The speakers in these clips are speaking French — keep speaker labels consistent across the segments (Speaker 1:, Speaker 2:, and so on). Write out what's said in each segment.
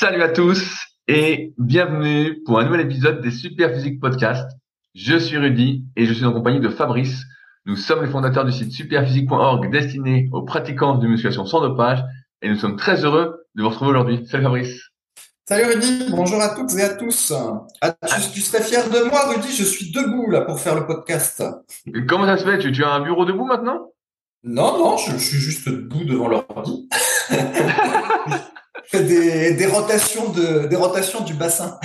Speaker 1: Salut à tous et bienvenue pour un nouvel épisode des Super Physique Podcast. Je suis Rudy et je suis en compagnie de Fabrice. Nous sommes les fondateurs du site superphysique.org destiné aux pratiquants de musculation sans dopage et nous sommes très heureux de vous retrouver aujourd'hui. Salut Fabrice.
Speaker 2: Salut Rudy, bonjour à toutes et à tous. Ah, tu, serais fier de moi Rudy, je suis debout là pour faire le podcast.
Speaker 1: comment ça se fait? Tu, tu as un bureau debout maintenant?
Speaker 2: Non, non, je, suis juste debout devant l'ordi. des, des, rotations de, des rotations du bassin.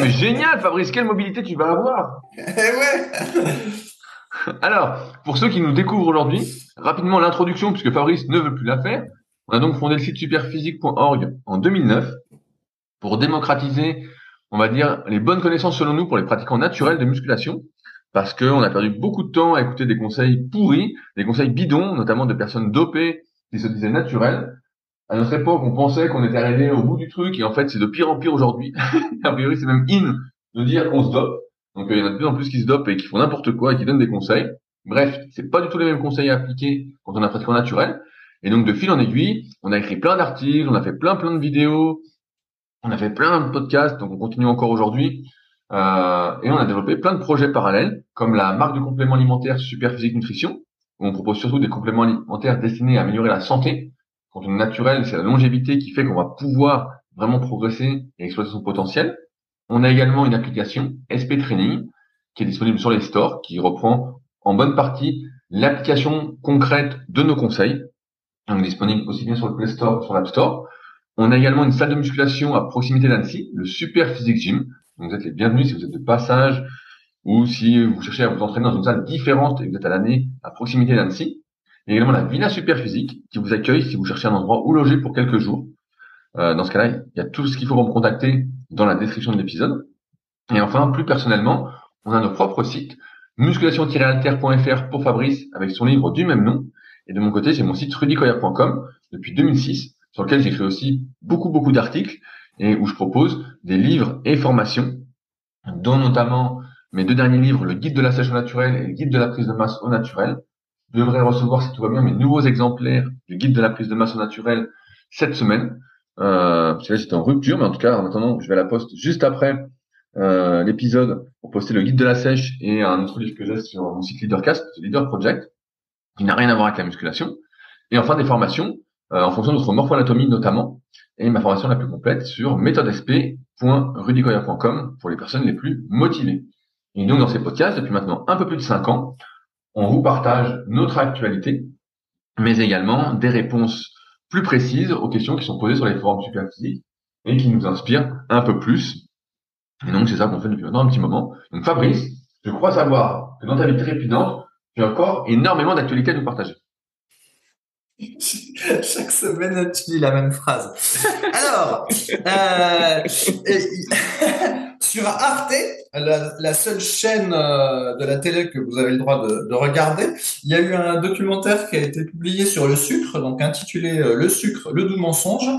Speaker 1: mais génial, Fabrice, quelle mobilité tu vas avoir
Speaker 2: Eh ouais
Speaker 1: Alors, pour ceux qui nous découvrent aujourd'hui, rapidement l'introduction, puisque Fabrice ne veut plus la faire. On a donc fondé le site superphysique.org en 2009 pour démocratiser, on va dire, les bonnes connaissances selon nous pour les pratiquants naturels de musculation, parce qu'on a perdu beaucoup de temps à écouter des conseils pourris, des conseils bidons, notamment de personnes dopées qui se disaient naturelles, à notre époque, on pensait qu'on était arrivé au bout du truc, et en fait, c'est de pire en pire aujourd'hui. a priori, c'est même in de dire qu'on se dope. Donc, euh, il y en a de plus en plus qui se dopent et qui font n'importe quoi et qui donnent des conseils. Bref, c'est pas du tout les mêmes conseils à appliquer quand on a pratiquement naturel. Et donc, de fil en aiguille, on a écrit plein d'articles, on a fait plein plein de vidéos, on a fait plein de podcasts, donc on continue encore aujourd'hui. Euh, et on a développé plein de projets parallèles, comme la marque de compléments alimentaires Super Physique Nutrition, où on propose surtout des compléments alimentaires destinés à améliorer la santé quand on est naturel, c'est la longévité qui fait qu'on va pouvoir vraiment progresser et exploiter son potentiel. On a également une application SP Training qui est disponible sur les stores, qui reprend en bonne partie l'application concrète de nos conseils. Donc disponible aussi bien sur le Play Store que sur l'App Store. On a également une salle de musculation à proximité d'Annecy, le Super Physique Gym. Donc vous êtes les bienvenus si vous êtes de passage ou si vous cherchez à vous entraîner dans une salle différente et vous êtes à l'année à proximité d'Annecy. Il y a également la Villa Superphysique qui vous accueille si vous cherchez un endroit où loger pour quelques jours. Euh, dans ce cas-là, il y a tout ce qu'il faut pour me contacter dans la description de l'épisode. Et enfin, plus personnellement, on a nos propres sites, musculation-alter.fr pour Fabrice avec son livre du même nom. Et de mon côté, j'ai mon site rudicoya.com depuis 2006 sur lequel j'écris aussi beaucoup, beaucoup d'articles et où je propose des livres et formations, dont notamment mes deux derniers livres, le guide de la sèche naturelle et le guide de la prise de masse au naturel, devrais recevoir, si tout va bien, mes nouveaux exemplaires du guide de la prise de masse naturelle cette semaine. Euh, j'étais en rupture, mais en tout cas, en attendant, je vais à la poste juste après euh, l'épisode pour poster le guide de la sèche et un autre livre que j'ai sur mon site Leadercast, Leader Project, qui n'a rien à voir avec la musculation. Et enfin, des formations euh, en fonction de notre morpho-anatomie notamment, et ma formation la plus complète sur méthodesp.rudicoya.com pour les personnes les plus motivées. Et donc, dans ces podcasts, depuis maintenant un peu plus de cinq ans, on vous partage notre actualité, mais également des réponses plus précises aux questions qui sont posées sur les forums superphysiques et qui nous inspirent un peu plus. Et donc, c'est ça qu'on fait depuis maintenant un petit moment. Donc, Fabrice, je crois savoir que dans ta vie trépidante, tu as encore énormément d'actualités à nous partager.
Speaker 2: Chaque semaine, tu dis la même phrase. Alors, euh, sur Arte, la, seule chaîne euh, de la télé que vous avez le droit de, regarder, il y a eu un documentaire qui a été publié sur le sucre, donc intitulé euh, Le sucre, le doux mensonge,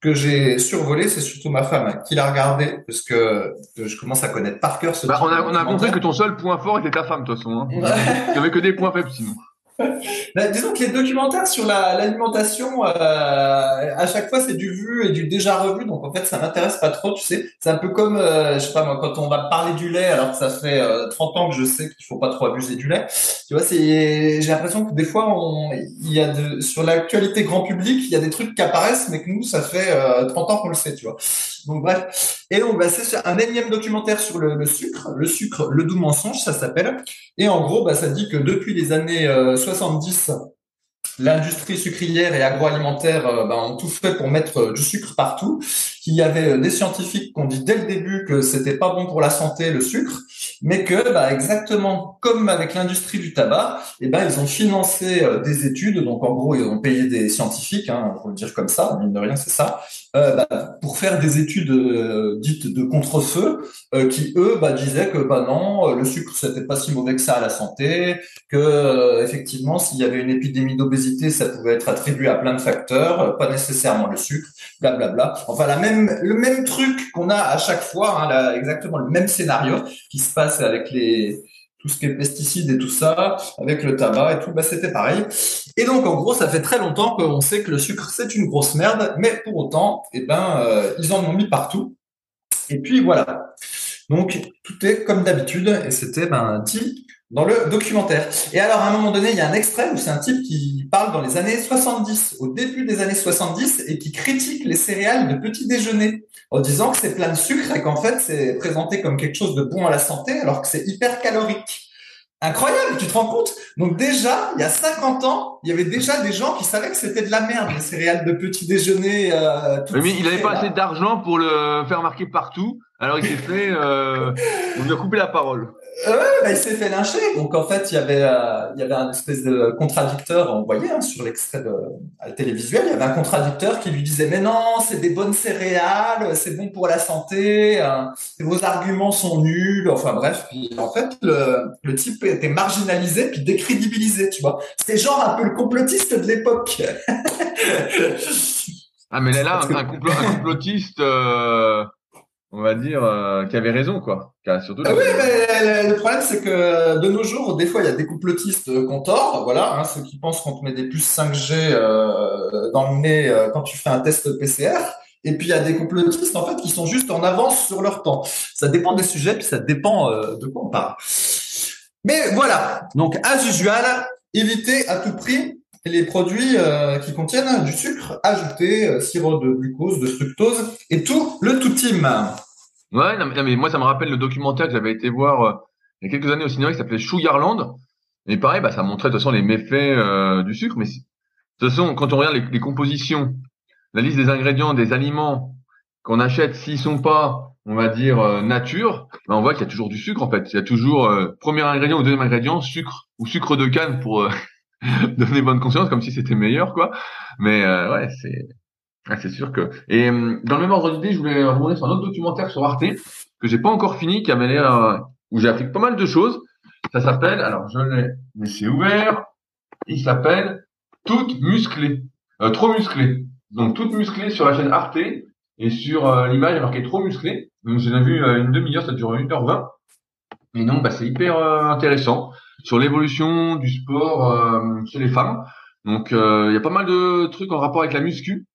Speaker 2: que j'ai survolé. C'est surtout ma femme qui l'a regardé parce que, je commence à connaître par cœur ce.
Speaker 1: Bah, on a, on a compris que ton seul point fort était ta femme, de toute façon. Hein. Il n'y avait que des points faibles sinon.
Speaker 2: Bah, disons que les documentaires sur l'alimentation, euh, à chaque fois, c'est du vu et du déjà revu. Donc, en fait, ça m'intéresse pas trop, tu sais. C'est un peu comme, euh, je sais pas moi, quand on va parler du lait, alors que ça fait 30 euh, ans que je sais qu'il faut pas trop abuser du lait. Tu vois, j'ai l'impression que des fois, on, y a de, sur l'actualité grand public, il y a des trucs qui apparaissent, mais que nous, ça fait 30 ans qu'on le sait, tu vois. Donc, bref. Et donc, c'est un énième documentaire sur le, sucre, le sucre, le doux mensonge, ça s'appelle. Et en gros, bah, ça dit que depuis les années 70, l'industrie sucrière et agroalimentaire euh, ben, ont tout fait pour mettre euh, du sucre partout. Il y avait euh, des scientifiques qui ont dit dès le début que c'était pas bon pour la santé le sucre, mais que bah, exactement comme avec l'industrie du tabac, eh ben ils ont financé des études. Donc en gros ils ont payé des scientifiques, hein, pour le dire comme ça, mine de rien c'est ça, bah, pour faire des études dites de contre-feu, qui eux bah, disaient que bah non le sucre c'était pas si mauvais que ça à la santé, que effectivement s'il y avait une épidémie d'obésité ça pouvait être attribué à plein de facteurs, pas nécessairement le sucre, blablabla. Enfin, la même, le même truc qu'on a à chaque fois, hein, exactement le même scénario qui se passe avec les, tout ce qui est pesticides et tout ça, avec le tabac et tout, bah, c'était pareil. Et donc, en gros, ça fait très longtemps qu'on sait que le sucre, c'est une grosse merde, mais pour autant, eh ben, euh, ils en ont mis partout. Et puis, voilà. Donc, tout est comme d'habitude, et c'était ben, dit dans le documentaire. Et alors, à un moment donné, il y a un extrait où c'est un type qui parle dans les années 70, au début des années 70, et qui critique les céréales de petit déjeuner, en disant que c'est plein de sucre et qu'en fait, c'est présenté comme quelque chose de bon à la santé, alors que c'est hyper calorique. Incroyable, tu te rends compte? Donc déjà, il y a 50 ans, il y avait déjà des gens qui savaient que c'était de la merde, les céréales de petit déjeuner. Euh,
Speaker 1: mais il n'avait pas assez d'argent pour le faire marquer partout, alors il s'est fait... Euh, on lui a coupé la parole.
Speaker 2: Bah, il s'est fait lyncher. Donc en fait, il y avait, euh, il y avait un espèce de contradicteur, on voyait hein, sur l'extrait de à télévisuel, il y avait un contradicteur qui lui disait mais non, c'est des bonnes céréales, c'est bon pour la santé, hein, vos arguments sont nuls. Enfin bref, puis en fait le, le type était marginalisé puis décrédibilisé, tu vois. C'était genre un peu le complotiste de l'époque.
Speaker 1: ah mais là, un, un, complotiste. Euh on va dire, euh, qui avait raison, quoi.
Speaker 2: surtout ah oui, mais le problème, c'est que de nos jours, des fois, il y a des complotistes qu'on tord, voilà, hein, ceux qui pensent qu'on te met des puces 5G euh, dans le nez euh, quand tu fais un test PCR. Et puis, il y a des complotistes, en fait, qui sont juste en avance sur leur temps. Ça dépend des sujets, puis ça dépend de quoi on parle. Mais voilà. Donc, as usual, évitez à tout prix les produits euh, qui contiennent du sucre ajouté, euh, sirop de glucose, de fructose et tout le tout.
Speaker 1: Ouais, non, mais, moi ça me rappelle le documentaire que j'avais été voir euh, il y a quelques années au cinéma qui s'appelait Sugarland. Et pareil, bah, ça montrait de toute façon les méfaits du sucre. Mais de toute façon, quand on regarde les, les compositions, la liste des ingrédients des aliments qu'on achète, s'ils sont pas, on va dire, nature, bah, on voit qu'il y a toujours du sucre en fait. Il y a toujours premier ingrédient ou deuxième ingrédient, sucre ou sucre de canne pour donner bonne conscience comme si c'était meilleur quoi. Mais euh, ouais c'est c'est sûr que et euh, dans le même ordre d'idée je voulais remonter sur un autre documentaire sur Arte que j'ai pas encore fini qui avait l'air euh, où j'ai appris pas mal de choses. Ça s'appelle alors je l'ai mais c'est ouvert. Il s'appelle toute musclée trop musclée donc toute musclée sur la chaîne Arte. Et sur l'image il est marqué trop musclé donc j'ai vu une demi-heure ça dure 1h20 et non bah c'est hyper intéressant sur l'évolution du sport euh, chez les femmes. Donc euh, il y a pas mal de trucs en rapport avec la muscu.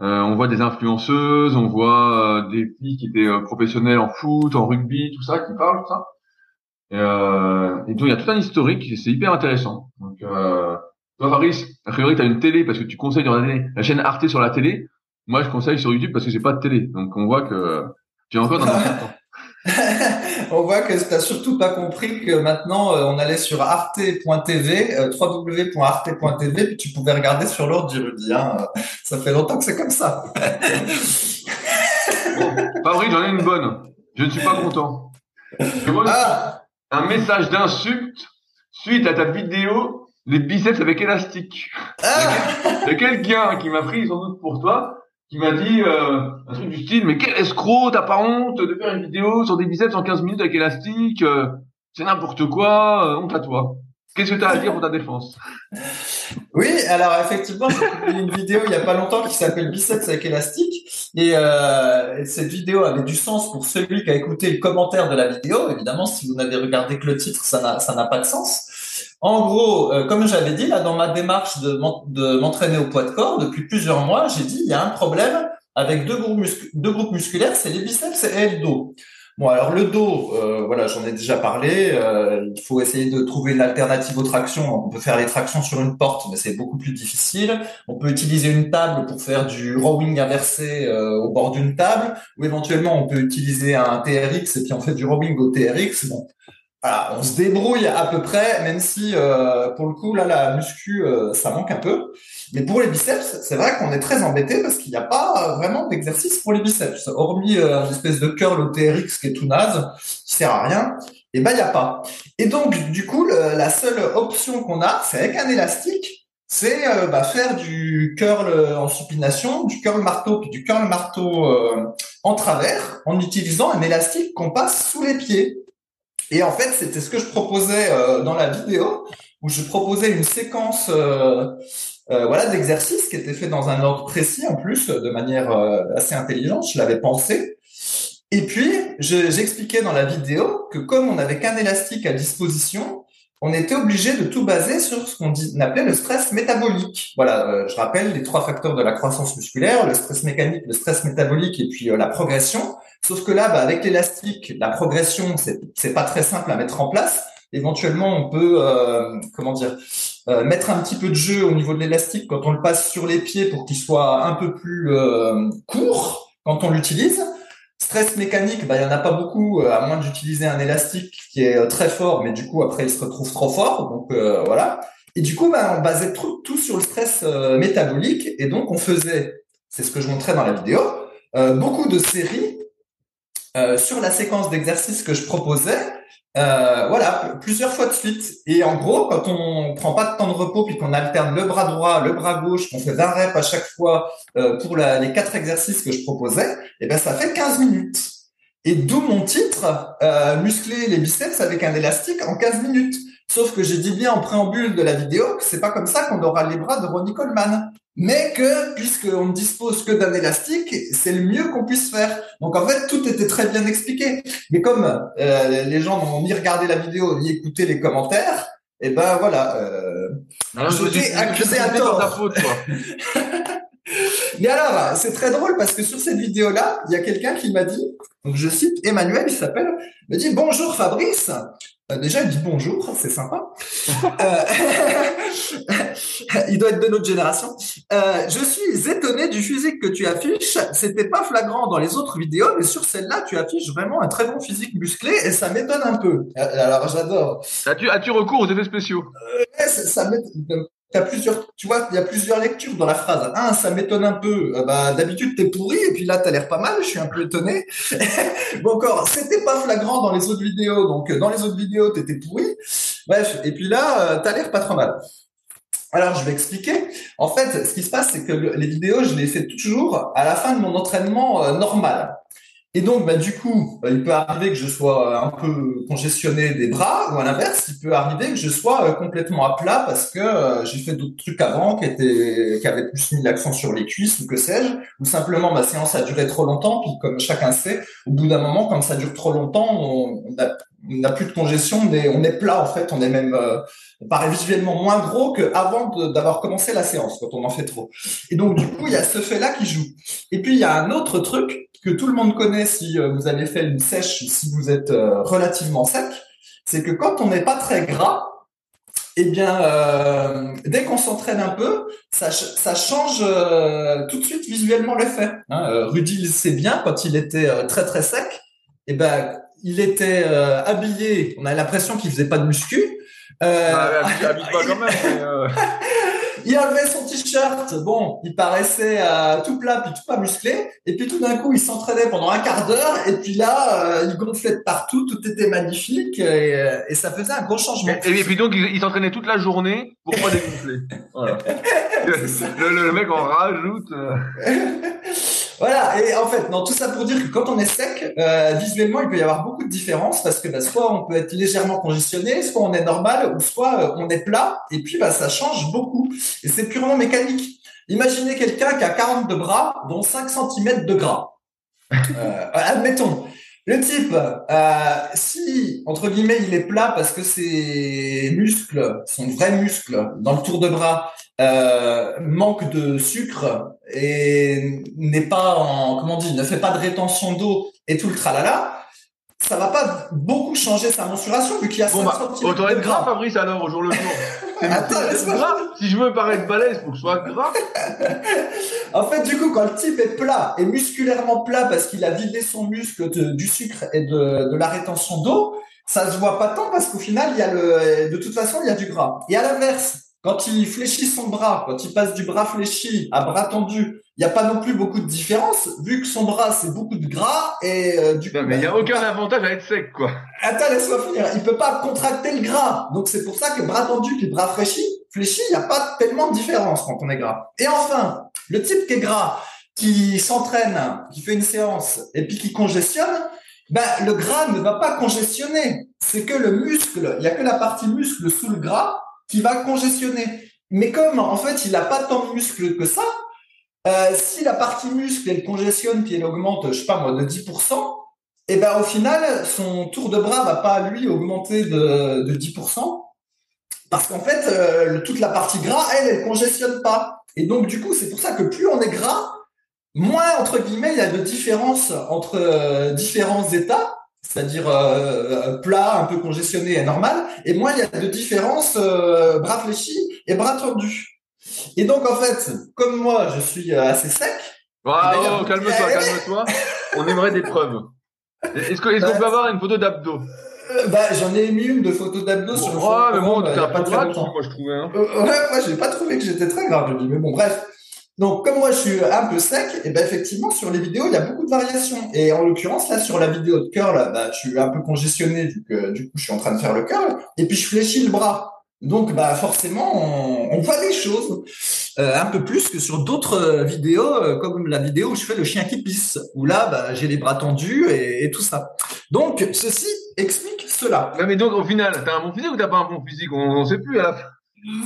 Speaker 1: Euh, on voit des influenceuses, on voit des filles qui étaient professionnelles en foot, en rugby, tout ça, qui parlent de ça. Et, donc il y a tout un historique, c'est hyper intéressant. Donc toi Faris, a priori tu as une télé parce que tu conseilles de regarder la chaîne Arte sur la télé. Moi je conseille sur YouTube parce que j'ai pas de télé. Donc on voit que tu es encore dans temps.
Speaker 2: on voit que tu n'as surtout pas compris que maintenant euh, on allait sur arte.tv, euh, www.arte.tv, puis tu pouvais regarder sur l'ordre du Rudy. Hein. Ça fait longtemps que c'est comme ça.
Speaker 1: bon, Fabrice, j'en ai une bonne. Je ne suis pas content. Ah. un message d'insulte suite à ta vidéo les biceps avec élastique. Ah. A quelqu'un qui m'a pris sans doute pour toi qui m'a dit euh, un truc du style mais quel escroc t'as pas honte de faire une vidéo sur des biceps en 15 minutes avec élastique euh, c'est n'importe quoi euh, honte à toi. Qu'est-ce que tu as à dire pour ta défense?
Speaker 2: Oui alors effectivement j'ai publié une vidéo il y a pas longtemps qui s'appelle biceps avec élastique et, et, cette vidéo avait du sens pour celui qui a écouté le commentaire de la vidéo. Évidemment si vous n'avez regardé que le titre ça n'a ça n'a pas de sens en gros, euh, comme j'avais dit, là, dans ma démarche de m'entraîner au poids de corps, depuis plusieurs mois, j'ai dit, il y a un problème avec deux groupes, musculaires, c'est les biceps et le dos. Bon, alors le dos, euh, voilà, j'en ai déjà parlé. Euh, il faut essayer de trouver une alternative aux tractions. On peut faire les tractions sur une porte, mais c'est beaucoup plus difficile. On peut utiliser une table pour faire du rowing inversé au bord d'une table, ou éventuellement on peut utiliser un TRX et puis on fait du rowing au TRX. Voilà, on se débrouille à peu près, même si euh, pour le coup là la muscu euh, ça manque un peu. Mais pour les biceps, c'est vrai qu'on est très embêté parce qu'il n'y a pas vraiment d'exercice pour les biceps, hormis euh, une espèce de curl au TRX qui est tout naze, qui sert à rien. Et ben il y a pas. Et donc du coup la seule option qu'on a, c'est avec un élastique, c'est bah, faire du curl en supination, du curl marteau, puis du curl marteau en travers, en utilisant un élastique qu'on passe sous les pieds. Et en fait, c'était ce que je proposais euh, dans la vidéo, où je proposais une séquence euh, euh, voilà, d'exercices qui était fait dans un ordre précis en plus, de manière assez intelligente. Je l'avais pensé. Et puis, j'expliquais dans la vidéo que comme on n'avait qu'un élastique à disposition, on était obligé de tout baser sur ce qu'on appelait le stress métabolique. Voilà, euh, je rappelle les trois facteurs de la croissance musculaire, le stress mécanique, le stress métabolique et puis euh, la progression. Sauf que là, bah, avec l'élastique, la progression, c'est pas très simple à mettre en place. Éventuellement, on peut, euh, comment dire, mettre un petit peu de jeu au niveau de l'élastique quand on le passe sur les pieds pour qu'il soit un peu plus court quand on l'utilise. Stress mécanique, bah, il y en a pas beaucoup, euh, à moins d'utiliser un élastique qui est euh, très fort, mais du coup, après, il se retrouve trop fort. Donc, euh, voilà. Et du coup, bah, on basait tout sur le stress métabolique. Et donc, on faisait, c'est ce que je montrais dans la vidéo, beaucoup de séries sur la séquence d'exercices que je proposais euh, voilà, plusieurs fois de suite. Et en gros, quand on prend pas de temps de repos puis qu'on alterne le bras droit, le bras gauche, qu'on fait 20 reps à chaque fois euh, pour les quatre exercices que je proposais, et eh ben ça fait 15 minutes. Et d'où mon titre, euh, muscler les biceps avec un élastique en 15 minutes. Sauf que j'ai dit bien en préambule de la vidéo que c'est pas comme ça qu'on aura les bras de Ronnie Coleman. Mais que, puisqu'on ne dispose que d'un élastique, c'est le mieux qu'on puisse faire. Donc en fait, tout était très bien expliqué. Mais comme euh, les gens n'ont ni regardé la vidéo, ni écouté les commentaires, et eh ben voilà, euh, j'étais accusé à tort. Faute, Mais alors, c'est très drôle parce que sur cette vidéo-là, il y a quelqu'un qui m'a dit, donc je cite Emmanuel, il s'appelle, me dit bonjour Fabrice. Euh, déjà, il dit bonjour, c'est sympa. Euh, il doit être de notre génération. Euh, je suis étonné du physique que tu affiches. C'était pas flagrant dans les autres vidéos, mais sur celle-là, tu affiches vraiment un très bon physique musclé et ça m'étonne un peu. Alors, j'adore.
Speaker 1: As-tu as recours aux effets spéciaux?
Speaker 2: Ça plusieurs, tu vois, il y a plusieurs lectures dans la phrase. Un, ça m'étonne un peu. Euh, bah, d'habitude, t'es pourri, et puis là, t'as l'air pas mal. Je suis un peu étonné. bon, encore, c'était pas flagrant dans les autres vidéos. Donc, euh, dans les autres vidéos, t'étais pourri. Bref. Et puis là, euh, t'as l'air pas trop mal. Alors, je vais expliquer. En fait, ce qui se passe, c'est que les vidéos, je les fais toujours à la fin de mon entraînement normal. Et donc, bah, du coup, bah, il peut arriver que je sois un peu congestionné des bras, ou à l'inverse, il peut arriver que je sois euh, complètement à plat parce que euh, j'ai fait d'autres trucs avant qui étaient, qui avaient plus mis l'accent sur les cuisses ou que sais-je, ou simplement ma séance a duré trop longtemps, puis comme chacun sait, au bout d'un moment, quand ça dure trop longtemps, on n'a plus de congestion, mais on est plat en fait, on est même euh, on paraît visuellement moins gros qu'avant d'avoir commencé la séance quand on en fait trop. Et donc du coup, il y a ce fait-là qui joue. Et puis il y a un autre truc que tout le monde connaît si euh, vous avez fait une sèche, si vous êtes euh, relativement sec, c'est que quand on n'est pas très gras, eh bien, euh, dès qu'on s'entraîne un peu, ça, ça change tout de suite visuellement l'effet. Hein. Rudy le sait bien, quand il était très très sec, eh ben, il était habillé, on a l'impression qu'il faisait pas de muscu.
Speaker 1: Ah, habille pas quand même.
Speaker 2: il avait son t-shirt, bon, il paraissait euh, tout plat puis tout pas musclé, et puis tout d'un coup, il s'entraînait pendant un quart d'heure, et puis là, euh, il gonflait de partout, tout était magnifique, et, euh, et ça faisait un gros changement.
Speaker 1: Et, puis donc, il, s'entraînait toute la journée pour pas dégonfler. Voilà. le, le, mec en rajoute.
Speaker 2: Voilà, et en fait, non, tout ça pour dire que quand on est sec, euh, visuellement, il peut y avoir beaucoup de différences parce que bah, soit on peut être légèrement congestionné, soit on est normal, ou soit euh, on est plat, et puis bah, ça change beaucoup. Et c'est purement mécanique. Imaginez quelqu'un qui a 40 de bras, dont 5 cm de gras. Euh, admettons. Le type, si, entre guillemets, il est plat parce que ses muscles, son vrai muscle dans le tour de bras, euh, manque de sucre et n'est pas en, comment dire, ne fait pas de rétention d'eau et tout le tralala, ça va pas beaucoup changer sa mensuration vu qu'il y a bon, bah,
Speaker 1: Autant être gras, Fabrice, alors, au jour le jour. Attends, laisse-moi. Si je veux paraître balèze, faut que je sois gras.
Speaker 2: en fait, du coup, quand le type est plat et musculairement plat parce qu'il a vidé son muscle du sucre et de, de la rétention d'eau, ça se voit pas tant parce qu'au final, il y a le, de toute façon, il y a du gras. Et à l'inverse, quand il fléchit son bras, quand il passe du bras fléchi à bras tendu, il n'y a pas non plus beaucoup de différence, vu que son bras, c'est beaucoup de gras et euh, du
Speaker 1: coup... mais il n'y a aucun avantage à être sec, quoi.
Speaker 2: Attends, laisse-moi finir. Il peut pas contracter le gras. Donc c'est pour ça que bras tendu et bras fléchi, fléchi, il n'y a pas tellement de différence quand on est gras. Et enfin, le type qui est gras, qui s'entraîne, qui fait une séance et puis qui congestionne, ben, le gras ne va pas congestionner. C'est que le muscle, il n'y a que la partie muscle sous le gras qui va congestionner. Mais comme en fait il n'a pas tant de muscles que ça, euh, si la partie muscle elle congestionne puis elle augmente, je sais pas moi, de 10%, et ben au final, son tour de bras va pas lui augmenter de, de 10%, parce qu'en fait, euh, toute la partie gras, elle, elle congestionne pas. Et donc du coup, c'est pour ça que plus on est gras, moins entre guillemets il y a de différence entre euh, différents états, c'est-à-dire euh, plat, un peu congestionné et normal, et moins il y a de différence bras fléchis et bras tendus. Et donc en fait, comme moi, je suis assez sec.
Speaker 1: Wow, calme-toi, calme-toi. On aimerait des preuves. Est-ce qu'on peut avoir une photo d'abdos?
Speaker 2: euh, bah, j'en ai mis une de photos d'abdos sur le
Speaker 1: Ouais, mais bon, t'es pas très moi, je trouvais. Hein.
Speaker 2: Euh, ouais, moi, j'ai pas trouvé que j'étais très grave, je dis. Mais bon, bref. Donc, comme moi, je suis un peu sec, et ben effectivement, sur les vidéos, il y a beaucoup de variations. Et en l'occurrence, là, sur la vidéo de curl, bah, je suis un peu congestionné, vu du coup, je suis en train de faire le curl. Et puis, je fléchis le bras. Donc, bah, forcément, on, voit des choses euh, un peu plus que sur d'autres euh, vidéos, euh, comme la vidéo où je fais le chien qui pisse, où là, bah, j'ai les bras tendus et, tout ça. Donc, ceci explique cela.
Speaker 1: mais donc, au final, t'as un bon physique ou t'as pas un bon physique? On ne sait plus.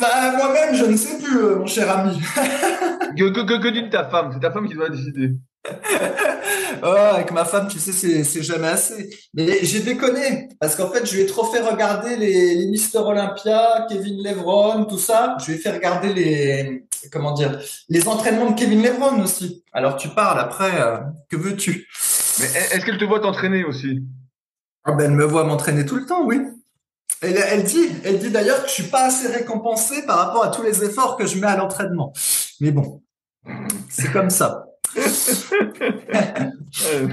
Speaker 2: Bah, moi-même, je ne sais plus, mon cher ami.
Speaker 1: que que, que, que d'une ta femme, c'est ta femme qui doit décider.
Speaker 2: oh, avec ma femme, tu sais, c'est jamais assez. Mais j'ai déconné parce qu'en fait, je lui ai trop fait regarder les, les Mister Olympia, Kevin Levron, tout ça. Je lui ai fait regarder les comment dire les entraînements de Kevin Levron aussi. Alors tu parles après, euh, que veux-tu?
Speaker 1: Mais est-ce qu'elle te voit t'entraîner aussi?
Speaker 2: Ah ben, elle me voit m'entraîner tout le temps, oui. Elle, elle dit, elle dit d'ailleurs que je suis pas assez récompensé par rapport à tous les efforts que je mets à l'entraînement. Mais bon, c'est comme ça.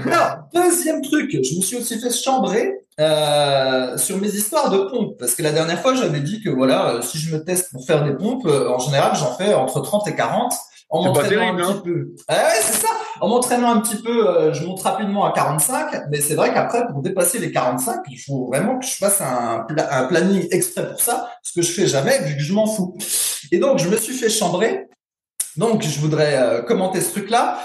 Speaker 2: Alors, deuxième truc, je me suis aussi fait chambrer euh, sur mes histoires de pompes, parce que la dernière fois, j'avais dit que voilà, euh, si je me teste pour faire des pompes, euh, en général, j'en fais entre 30 et 40. En m'entraînant un petit hein. peu. Ah ouais, c'est ça. En m'entraînant un petit peu, je monte rapidement à 45, mais c'est vrai qu'après, pour dépasser les 45, il faut vraiment que je fasse un, un planning exprès pour ça, ce que je fais jamais, vu que je m'en fous. Et donc, je me suis fait chambrer donc, je voudrais euh, commenter ce truc-là.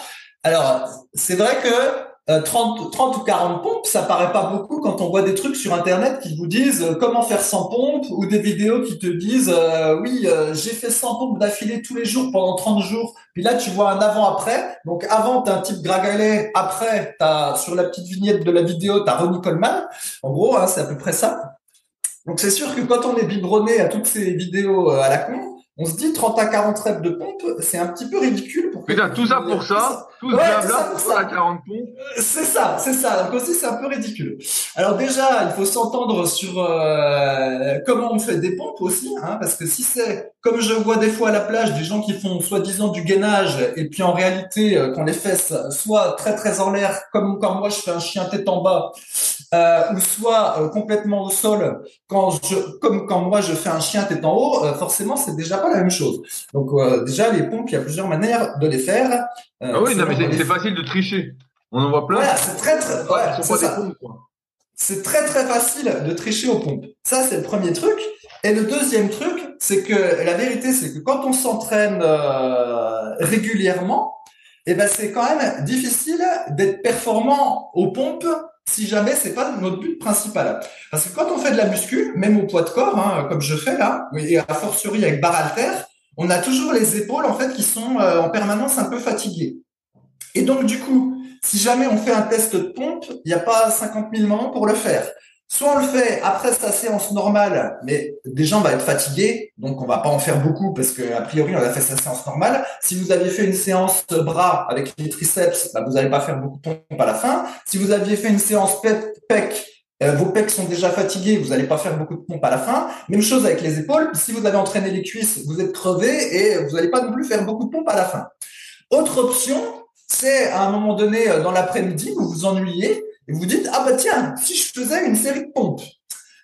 Speaker 2: Alors, c'est vrai que 30, euh, 30 ou 40 pompes, ça paraît pas beaucoup quand on voit des trucs sur Internet qui vous disent euh, comment faire 100 pompes ou des vidéos qui te disent oui, j'ai fait 100 pompes d'affilée tous les jours pendant 30 jours. Puis là, tu vois un avant-après. Donc, avant, tu as un type Gragalet. Après, as, sur la petite vignette de la vidéo, tu as Ronnie Coleman. En gros, hein, c'est à peu près ça. Donc, c'est sûr que quand on est biberonné à toutes ces vidéos à la con, on se dit 30 à 40 reps de pompe, c'est un petit peu ridicule.
Speaker 1: Pour Putain, tout ça pour ça, tout ouais, ça pour ça. 40 pompes.
Speaker 2: C'est ça, c'est ça. Donc aussi, c'est un peu ridicule. Alors déjà, il faut s'entendre sur euh, comment on fait des pompes aussi, hein, parce que si c'est comme je vois des fois à la plage des gens qui font soi-disant du gainage et puis en réalité euh, quand les fesses soit très très en l'air, comme quand moi je fais un chien tête en bas, euh, ou soit euh, complètement au sol, quand je, comme quand moi je fais un chien tête en haut, euh, forcément c'est déjà pas la même chose. Donc déjà les pompes, il y a plusieurs manières de les faire.
Speaker 1: ah oui, non mais c'est facile de tricher. On en voit plein.
Speaker 2: Voilà, c'est très très, ouais. C'est très très facile de tricher aux pompes. Ça c'est le premier truc. Et le deuxième truc, c'est que la vérité, c'est que quand on s'entraîne régulièrement, eh ben c'est quand même difficile d'être performant aux pompes si jamais c'est pas notre but principal. Parce que quand on fait de la muscu, même au poids de corps, hein, comme je fais là, et a fortiori avec barre alter, on a toujours les épaules en fait qui sont euh, en permanence un peu fatiguées. Et donc du coup, si jamais on fait un test de pompe, il n'y a pas 50 000 moments pour le faire. Soit on le fait après sa séance normale, mais déjà on va être fatigué, donc on va pas en faire beaucoup parce que priori on a fait sa séance normale. Si vous aviez fait une séance bras avec les triceps, bah, vous n'allez pas faire beaucoup de pompes à la fin. Si vous aviez fait une séance pec, euh, vos pecs sont déjà fatigués, vous n'allez pas faire beaucoup de pompes à la fin. Même chose avec les épaules. Si vous avez entraîné les cuisses, vous êtes crevé et vous n'allez pas non plus faire beaucoup de pompes à la fin. Autre option, c'est à un moment donné euh, dans l'après-midi, vous vous ennuyez et vous dites, ah bah tiens, si je faisais une série de pompes.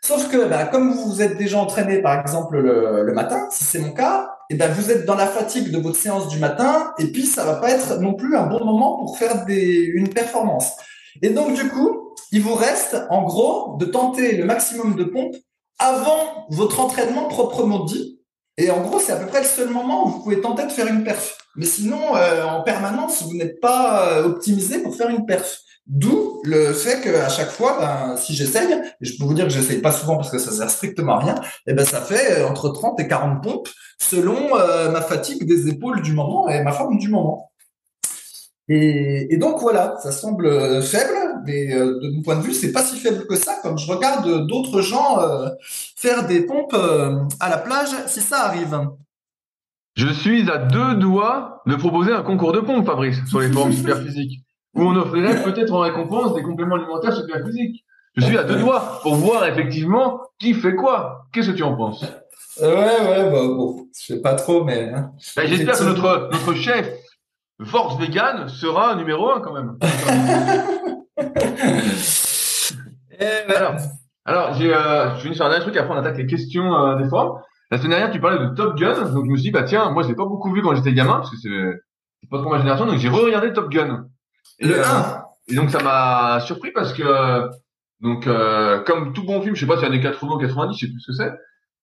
Speaker 2: Sauf que, bah, comme vous vous êtes déjà entraîné, par exemple, le, matin, si c'est mon cas, et ben vous êtes dans la fatigue de votre séance du matin, et puis ça va pas être non plus un bon moment pour faire des, une performance. Et donc, du coup, il vous reste, en gros, de tenter le maximum de pompes avant votre entraînement proprement dit. Et en gros, c'est à peu près le seul moment où vous pouvez tenter de faire une perf. Mais sinon, euh, en permanence, vous n'êtes pas euh, optimisé pour faire une perf. D'où le fait qu'à chaque fois, ben, si j'essaye, et je peux vous dire que j'essaye pas souvent parce que ça sert strictement à rien, et eh ben ça fait euh, entre 30 et 40 pompes selon euh, ma fatigue des épaules du moment et ma forme du moment. Et, et, donc voilà, ça semble faible, mais euh, de mon point de vue, c'est pas si faible que ça. Comme je regarde d'autres gens euh, faire des pompes euh, à la plage, si ça arrive.
Speaker 1: Je suis à deux doigts de proposer un concours de pompes, Fabrice, sur les formes superphysiques, où on offrirait peut-être en récompense des compléments alimentaires superphysiques. Je suis à deux doigts pour voir effectivement qui fait quoi. Qu'est-ce que tu en penses?
Speaker 2: Ouais, ouais, bah, bon, je sais pas trop, mais. Hein.
Speaker 1: Ben, J'espère que notre notre chef Force Vegan sera numéro un quand même. alors, alors j'ai, euh, je finis sur un dernier truc. Après, on attaque les questions euh, des forums. La semaine dernière, tu parlais de Top Gun, donc je me suis dit bah tiens, moi je l'ai pas beaucoup vu quand j'étais gamin parce que c'est, c'est pas trop ma génération, donc j'ai re-regardé Top Gun.
Speaker 2: Et, le 1.
Speaker 1: Euh, et donc ça m'a surpris parce que donc euh, comme tout bon film, je sais pas si c'est années 80 ou 90, je sais plus ce que c'est.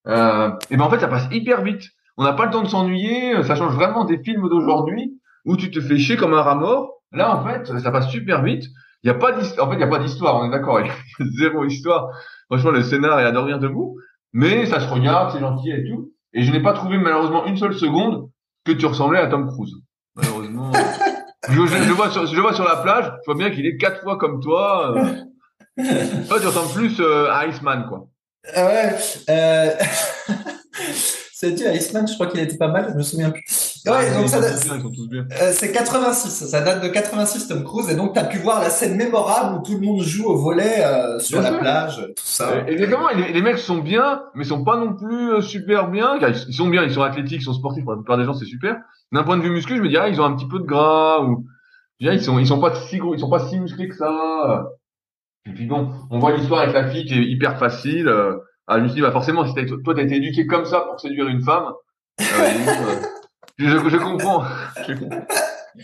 Speaker 1: Euh, et ben en fait ça passe hyper vite. On n'a pas le temps de s'ennuyer, ça change vraiment des films d'aujourd'hui où tu te fais chier comme un rat mort. Là, en fait, ça passe super vite. Il y a pas d'histoire. En fait, il y a pas d'histoire. On est d'accord. Il y a zéro histoire. Franchement, le scénar est à dormir debout. Mais ça se regarde, c'est gentil et tout. Et je n'ai pas trouvé malheureusement une seule seconde que tu ressemblais à Tom Cruise. Malheureusement. je, je, vois sur, je vois sur la plage. Je vois bien qu'il est quatre fois comme toi. toi, tu ressembles plus euh, à Iceman, quoi.
Speaker 2: Ah ouais. Euh... C'était Iceman, je crois qu'il était pas mal, je me souviens plus. Ouais, donc ça, euh, c'est 86, ça date de 86 Tom Cruise, et donc tu as pu voir la scène mémorable où tout le monde joue au volet euh, sur la plage, tout ça.
Speaker 1: Et, exactement, les, les, mecs sont bien, mais sont pas non plus euh, super bien. Ils sont bien, ils sont athlétiques, ils sont sportifs, pour la plupart des gens c'est super. D'un point de vue muscu, je me dirais ils ont un petit peu de gras ou ils sont ils sont pas si gros, ils sont pas si musclés que ça. Et puis bon, on voit l'histoire avec la fille qui est hyper facile. Ah, je me suis dit, bah forcément, si toi, t'as été éduqué comme ça pour séduire une femme, euh, euh je, je, comprends. Je,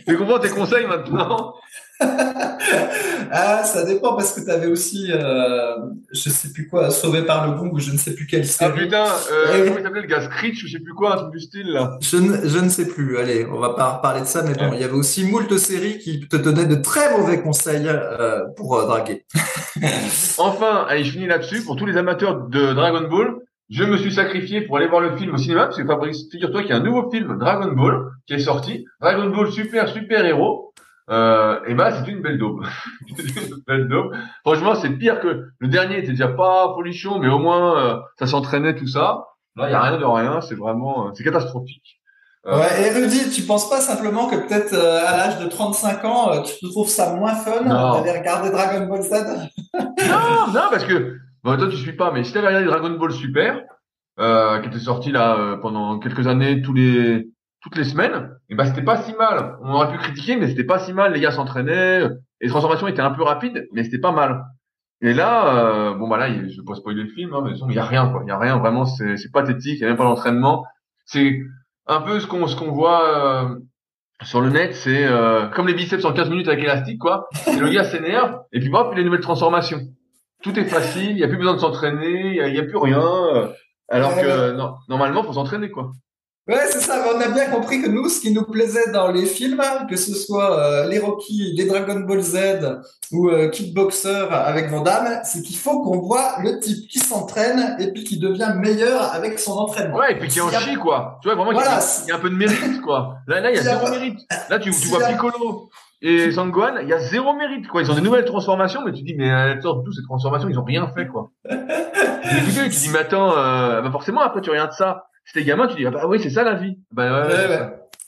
Speaker 1: je comprends tes conseils maintenant.
Speaker 2: ah, ça dépend parce que tu avais aussi, euh, je sais plus quoi, Sauvé par le bon ou je ne sais plus quelle série.
Speaker 1: Ah putain, euh, comment il s'appelait le gars Screech ou je sais plus quoi, un truc du style là.
Speaker 2: Je ne, je ne sais plus. Allez, on va pas parler de ça, mais bon, il y avait aussi moult séries qui te donnaient de très mauvais conseils euh, pour euh, draguer.
Speaker 1: enfin, allez, je finis là-dessus. Pour tous les amateurs de Dragon Ball, je me suis sacrifié pour aller voir le film au cinéma parce que Fabrice, figure-toi qu'il y a un nouveau film Dragon Ball qui est sorti. Dragon Ball Super Super Héros euh, et ben c'est une belle daube. une belle daube. Franchement, c'est pire que le dernier était déjà pas folichon, mais au moins euh, ça s'entraînait tout ça. Là, il y a rien de rien, c'est vraiment euh, c'est catastrophique.
Speaker 2: Euh, ouais, et Rudy, tu penses pas simplement que peut-être à l'âge de 35 ans, tu trouves ça moins fun d'aller regarder Dragon Ball Z?
Speaker 1: Non, non, parce que bon, toi tu suis pas, mais si t'avais regardé Dragon Ball Super, qui était sorti là pendant quelques années tous les toutes les semaines, et ben c'était pas si mal. On aurait pu critiquer, mais c'était pas si mal. Les gars s'entraînaient, les transformations étaient un peu rapides, mais c'était pas mal. Et là, euh, bon bah là, je vais pas spoiler le film, hein, mais il y a rien quoi, il y a rien vraiment, c'est c'est pathétique, il y a même pas d'entraînement. C'est un peu ce qu'on ce qu'on voit euh, sur le net, c'est euh, comme les biceps en 15 minutes avec élastique quoi. Et le gars s'énerve et puis hop, il a une nouvelle transformation. Tout est facile, il y a plus besoin de s'entraîner, il y a, y a, plus rien. alors que non, normalement, faut s'entraîner quoi.
Speaker 2: Ouais, c'est ça. On a bien compris que nous, ce qui nous plaisait dans les films, que ce soit euh, les Rocky, les Dragon Ball Z ou euh, Kickboxer avec Van Damme, c'est qu'il faut qu'on voit le type qui s'entraîne et puis qui devient meilleur avec son entraînement.
Speaker 1: Ouais, et puis qui en chie, quoi. Tu vois, vraiment, voilà, il, y a, un peu de mérite, quoi. Là, là, il y a zéro mérite. Là, tu, tu vois Piccolo et Sangohan, il y a zéro mérite, quoi. Ils ont des nouvelles transformations, mais tu dis, mais euh, toutes ces transformations, ils ont rien fait, quoi. et tu dis, mais attends, euh, bah forcément, après, tu regardes ça si gamin, tu dis, ah bah oui, c'est ça la vie. Bah,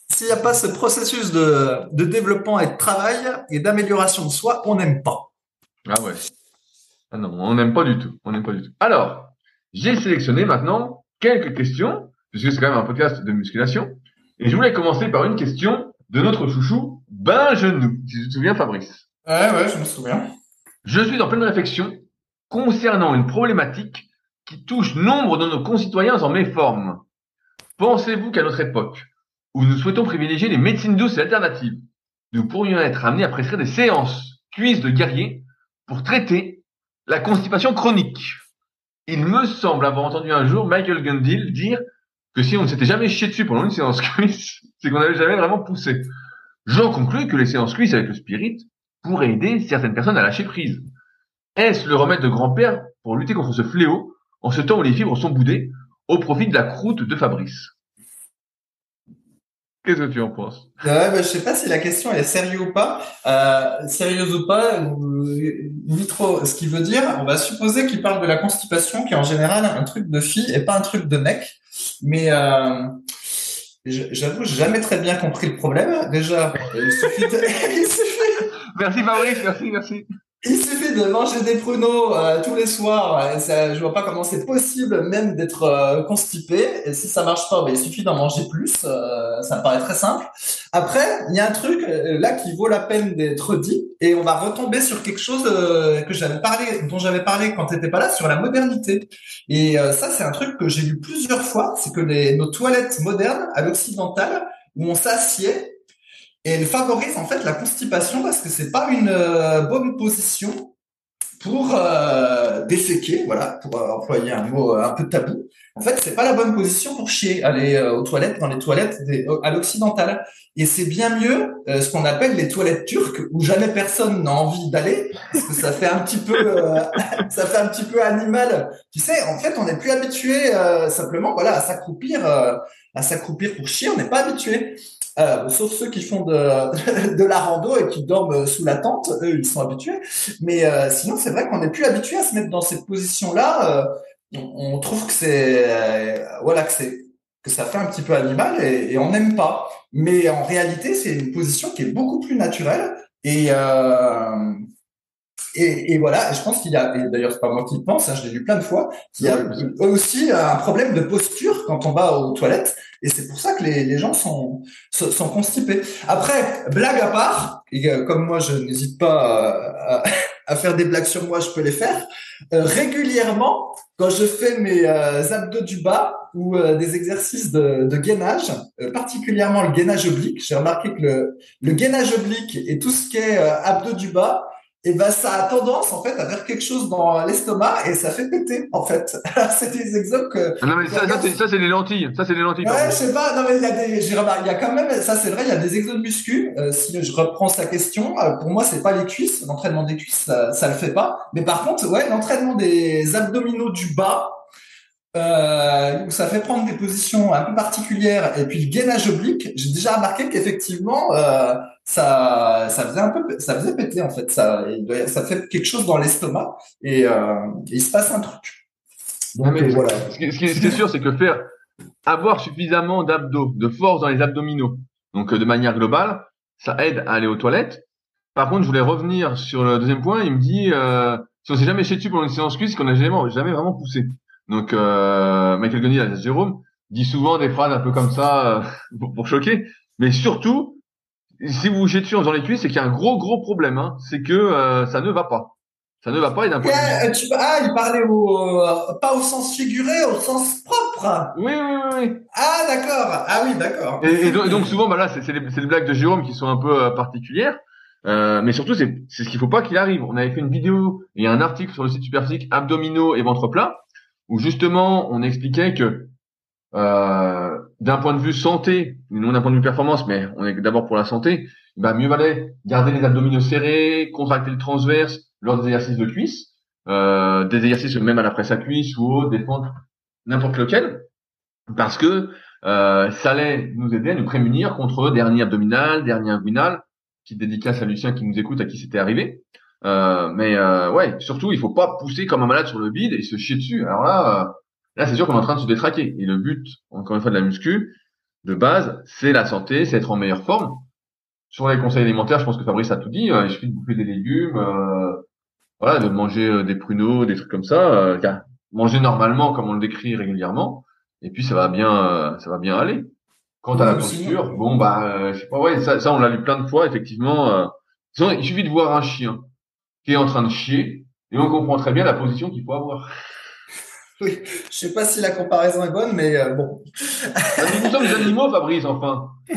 Speaker 2: S'il n'y a pas ce processus de, de développement et de travail et d'amélioration de soi, on n'aime pas.
Speaker 1: Ah ouais. Ah non, on n'aime pas du tout. On n'aime pas du tout. Alors, j'ai sélectionné maintenant quelques questions, puisque c'est quand même un podcast de musculation. Et je voulais commencer par une question de notre chouchou, Bengenou. Si tu te souviens, Fabrice?
Speaker 2: Ouais, ouais, je me souviens.
Speaker 1: Je suis en pleine réflexion concernant une problématique qui touche nombre de nos concitoyens en méforme. Pensez-vous qu'à notre époque, où nous souhaitons privilégier les médecines douces et alternatives, nous pourrions être amenés à prescrire des séances cuisses de guerrier pour traiter la constipation chronique? Il me semble avoir entendu un jour Michael Gundil dire que si on ne s'était jamais chié dessus pendant une séance cuisse, c'est qu'on n'avait jamais vraiment poussé. J'en conclus que les séances cuisses avec le spirit pourraient aider certaines personnes à lâcher prise. Est-ce le remède de grand-père pour lutter contre ce fléau en ce temps où les fibres sont boudées au profit de la croûte de Fabrice? Qu'est-ce que tu en penses?
Speaker 2: Ouais, bah, Je sais pas si la question est sérieuse ou pas. Euh, sérieuse ou pas, ni trop. Ce qui veut dire, on va supposer qu'il parle de la constipation, qui est en général un truc de fille et pas un truc de mec. Mais euh, j'avoue, j'ai jamais très bien compris le problème. Déjà, il suffit.
Speaker 1: Merci Fabrice, merci, merci.
Speaker 2: Il suffit de manger des pruneaux euh, tous les soirs. Ça, je vois pas comment c'est possible même d'être euh, constipé. Et si ça marche pas, ben, il suffit d'en manger plus. Euh, ça me paraît très simple. Après, il y a un truc là qui vaut la peine d'être dit. Et on va retomber sur quelque chose que j'avais parlé, dont j'avais parlé quand t'étais pas là, sur la modernité. Et ça, c'est un truc que j'ai lu plusieurs fois. C'est que les, nos toilettes modernes à l'occidental, où on s'assied et elle favorise en fait la constipation parce que c'est pas une euh, bonne position pour euh, déféquer, voilà, pour euh, employer un mot un peu tabou. En fait, c'est pas la bonne position pour chier, aller aux toilettes, dans les toilettes à l'occidental. Et c'est bien mieux ce qu'on appelle les toilettes turques où jamais personne n'a envie d'aller parce que ça fait un petit peu, ça fait un petit peu animal. Tu sais, en fait, on n'est plus habitué simplement, voilà, à s'accroupir, à s'accroupir pour chier. On n'est pas habitué. Euh, sauf ceux qui font de, de la rando et qui dorment sous la tente, eux, ils sont habitués. Mais euh, sinon, c'est vrai qu'on n'est plus habitué à se mettre dans cette position-là. Euh, on, trouve que c'est voilà que c'est que ça fait un petit peu animal et, et on n'aime pas. Mais en réalité, c'est une position qui est beaucoup plus naturelle et et, et, voilà, je pense qu'il y a, et d'ailleurs c'est pas moi qui le pense, hein, je l'ai lu plein de fois, qu'il y a aussi un problème de posture quand on va aux toilettes, et c'est pour ça que les, les gens sont, sont constipés. Après, blague à part, et euh, comme moi je n'hésite pas à, à, faire des blagues sur moi, je peux les faire, euh, régulièrement, quand je fais mes euh, abdos du bas ou des exercices de, de gainage, particulièrement le gainage oblique, j'ai remarqué que le, le gainage oblique et tout ce qui est abdos du bas, et ben ça a tendance en fait à faire quelque chose dans l'estomac et ça fait péter en fait. c'est des exemples que.
Speaker 1: Ah non mais ça, ça c'est les lentilles, ça c'est les lentilles.
Speaker 2: Ouais, je sais pas. Non mais il y a des, il y a quand même, ça c'est vrai, il y a des exos muscu. Euh, si je reprends sa question, euh, pour moi c'est pas les cuisses, l'entraînement des cuisses ça, ça le fait pas. Mais par contre, ouais, l'entraînement des abdominaux du bas, euh, ça fait prendre des positions un peu particulières et puis le gainage oblique, j'ai déjà remarqué qu'effectivement euh, ça ça faisait un peu ça faisait péter en fait ça ça fait quelque chose dans l'estomac et, euh, il se passe un truc.
Speaker 1: Donc, mais voilà. Ce qui, est, sûr c'est que faire avoir suffisamment d'abdos, de force dans les abdominaux, donc de manière globale, ça aide à aller aux toilettes. Par contre, je voulais revenir sur le deuxième point. Il me dit euh, si on s'est jamais chez dessus pendant une séance cuisse, qu'on n'a jamais, jamais vraiment poussé. Donc euh, Michael Gunny, Jérôme, dit souvent des phrases un peu comme ça euh, pour, choquer, mais surtout, si vous vous jetez dessus en faisant les cuisses, c'est qu'il y a un gros gros problème, hein, c'est que euh, ça ne va pas. Ça ne va pas et d'un point
Speaker 2: de vue... Ah, il parlait au, pas au sens figuré, au sens propre.
Speaker 1: Oui, oui, oui.
Speaker 2: Ah, d'accord. Ah oui, d'accord.
Speaker 1: Et, donc, souvent, bah là, c'est les, les, blagues de Jérôme qui sont un peu particulières. Euh, mais surtout, c'est ce qu'il faut pas qu'il arrive. On avait fait une vidéo et un article sur le site Superphysique abdominaux et ventre plat où justement on expliquait que euh, d'un point de vue santé, non d'un point de vue performance, mais on est d'abord pour la santé, bah mieux valait garder les abdominaux serrés, contracter le transverse lors des exercices de cuisse, euh, des exercices même à la presse à cuisse ou autre, des n'importe lequel, parce que euh, ça allait nous aider à nous prémunir contre dernier abdominal, dernier inguinal, petite dédicace à Lucien qui nous écoute, à qui c'était arrivé. Euh, mais euh, ouais, surtout, il faut pas pousser comme un malade sur le bide et se chier dessus. Alors là, euh, là, c'est sûr qu'on est en train de se détraquer. Et le but, encore une fois, de la muscu, de base, c'est la santé, c'est être en meilleure forme. Sur les conseils alimentaires, je pense que Fabrice a tout dit. il suffit de bouffer des légumes, voilà, de manger des pruneaux, des trucs comme ça. manger normalement, comme on le décrit régulièrement, et puis ça va bien, ça va bien aller. Quant à la posture, bon bah, je sais pas, ouais, ça, ça on l'a lu plein de fois, effectivement. il suffit de voir un chien qui en train de chier, et on comprend très bien la position qu'il faut avoir.
Speaker 2: Oui, je sais pas si la comparaison est bonne, mais euh, bon.
Speaker 1: Nous sommes des animaux, Fabrice, enfin.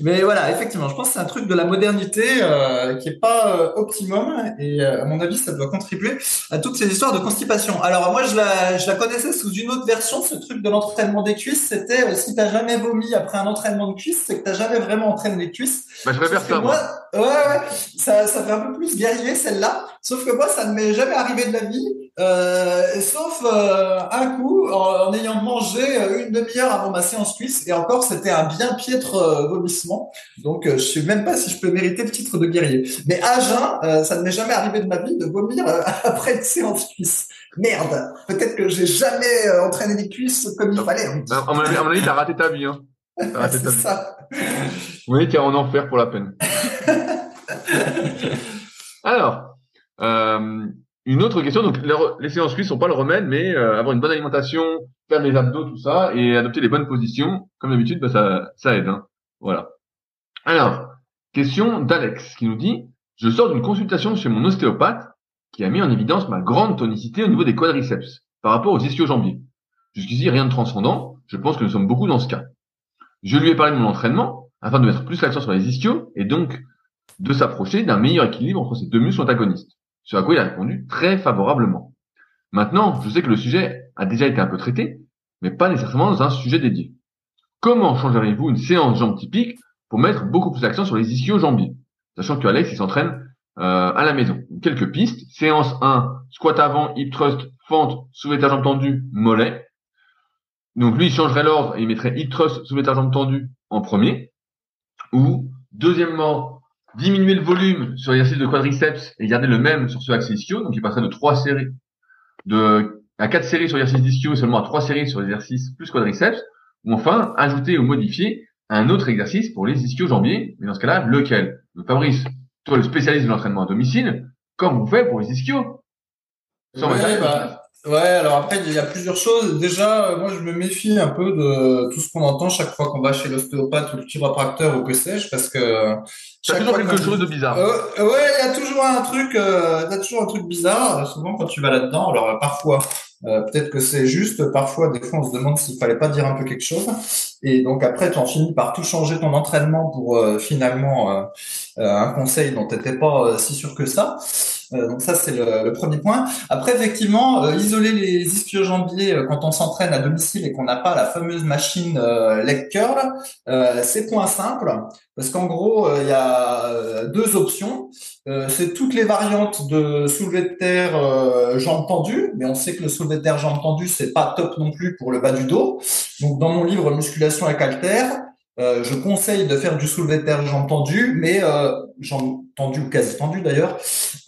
Speaker 2: mais voilà, effectivement, je pense que c'est un truc de la modernité euh, qui est pas euh, optimum, et à mon avis, ça doit contribuer à toutes ces histoires de constipation. Alors moi, je la, je la connaissais sous une autre version, ce truc de l'entraînement des cuisses. C'était si t'as jamais vomi après un entraînement de cuisses, c'est que t'as jamais vraiment entraîné les cuisses.
Speaker 1: Bah, je préfère ça.
Speaker 2: Moi, ouais, ouais, ça, ça fait un peu plus guerrier celle-là. Sauf que moi, ça ne m'est jamais arrivé de la vie, sauf euh, un coup en, ayant mangé euh, une demi-heure avant ma séance cuisse et encore c'était un bien piètre euh, vomissement. Donc, je sais même pas si je peux mériter le titre de guerrier. Mais à jeun, ça ne m'est jamais arrivé de ma vie de vomir après une séance cuisse. Merde. Peut-être que j'ai jamais entraîné les cuisses comme il fallait. Hein.
Speaker 1: À mon avis, t'as raté ta vie. Hein.
Speaker 2: raté ta vie. ça.
Speaker 1: Oui, t'es en enfer pour la peine. Alors, euh, une autre question, donc les séances cuisses sont pas le remède, mais euh, avoir une bonne alimentation, faire les abdos, tout ça, et adopter les bonnes positions, comme d'habitude, bah, ça, ça aide. Hein. Voilà. Alors, question d'Alex qui nous dit Je sors d'une consultation chez mon ostéopathe qui a mis en évidence ma grande tonicité au niveau des quadriceps par rapport aux ischio-jambiers. Jusqu'ici, rien de transcendant. Je pense que nous sommes beaucoup dans ce cas. Je lui ai parlé de mon entraînement afin de mettre plus l'accent sur les ischios et donc de s'approcher d'un meilleur équilibre entre ces deux muscles antagonistes. Ce à quoi il a répondu très favorablement. Maintenant, je sais que le sujet a déjà été un peu traité, mais pas nécessairement dans un sujet dédié. Comment changeriez-vous une séance jambes typique pour mettre beaucoup plus d'accent sur les ischios jambiers Sachant que Alex, il s'entraîne euh, à la maison. Quelques pistes. Séance 1, squat avant, hip thrust, fente, soulevé à jambes tendues, mollet. Donc lui, il changerait l'ordre et il mettrait hip thrust, soulevé à jambes tendues en premier. Ou, deuxièmement, diminuer le volume sur l'exercice de quadriceps et garder le même sur ce axe ischio. Donc, il passerait de trois séries de, à quatre séries sur l'exercice ischio et seulement à trois séries sur l'exercice plus quadriceps. Ou enfin, ajouter ou modifier un autre exercice pour les ischio-jambiers. Mais dans ce cas-là, lequel? Donc, Fabrice, toi, le spécialiste de l'entraînement à domicile, comment vous faites pour les ischios?
Speaker 2: Ouais, alors après, il y a plusieurs choses. Déjà, euh, moi, je me méfie un peu de tout ce qu'on entend chaque fois qu'on va chez l'ostéopathe ou le chiropracteur ou que sais-je, parce que
Speaker 1: chaque toujours quelque chose de bizarre.
Speaker 2: Euh, ouais, il y a toujours un truc, euh, t'as toujours un truc bizarre. Souvent, quand tu vas là-dedans, alors parfois, euh, peut-être que c'est juste, parfois, des fois, on se demande s'il fallait pas dire un peu quelque chose. Et donc après, tu en finis par tout changer ton entraînement pour finalement un conseil dont tu n'étais pas si sûr que ça. Euh, donc ça, c'est le, premier point. Après, effectivement, euh, isoler les ischio-jambiers euh, quand on s'entraîne à domicile et qu'on n'a pas la fameuse machine leg curl, c'est point simple. Parce qu'en gros, il y a deux options. c'est toutes les variantes de soulevé de terre jambes tendues, mais on sait que le soulevé de terre jambes tendues, c'est pas top non plus pour le bas du dos. Donc dans mon livre Musculation avec haltère, euh, je conseille de faire du soulevé de terre jambes tendues, mais euh, tendues ou quasi tendues d'ailleurs,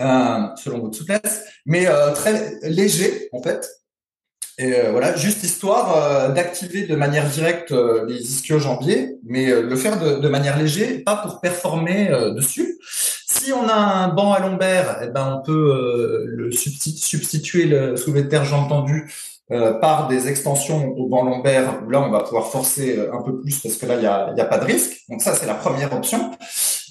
Speaker 2: euh, selon votre souplesse, mais euh, très léger en fait. Et euh, voilà, juste histoire d'activer de manière directe les ischio-jambiers, mais le faire de, manière léger, pas pour performer dessus. Si on a un banc à lombaire, eh ben on peut le substituer le soulevé de terre jambes tendues par des extensions au banc lombaire, où là, on va pouvoir forcer un peu plus parce que là, il n'y y a pas de risque. Donc ça, c'est la première option.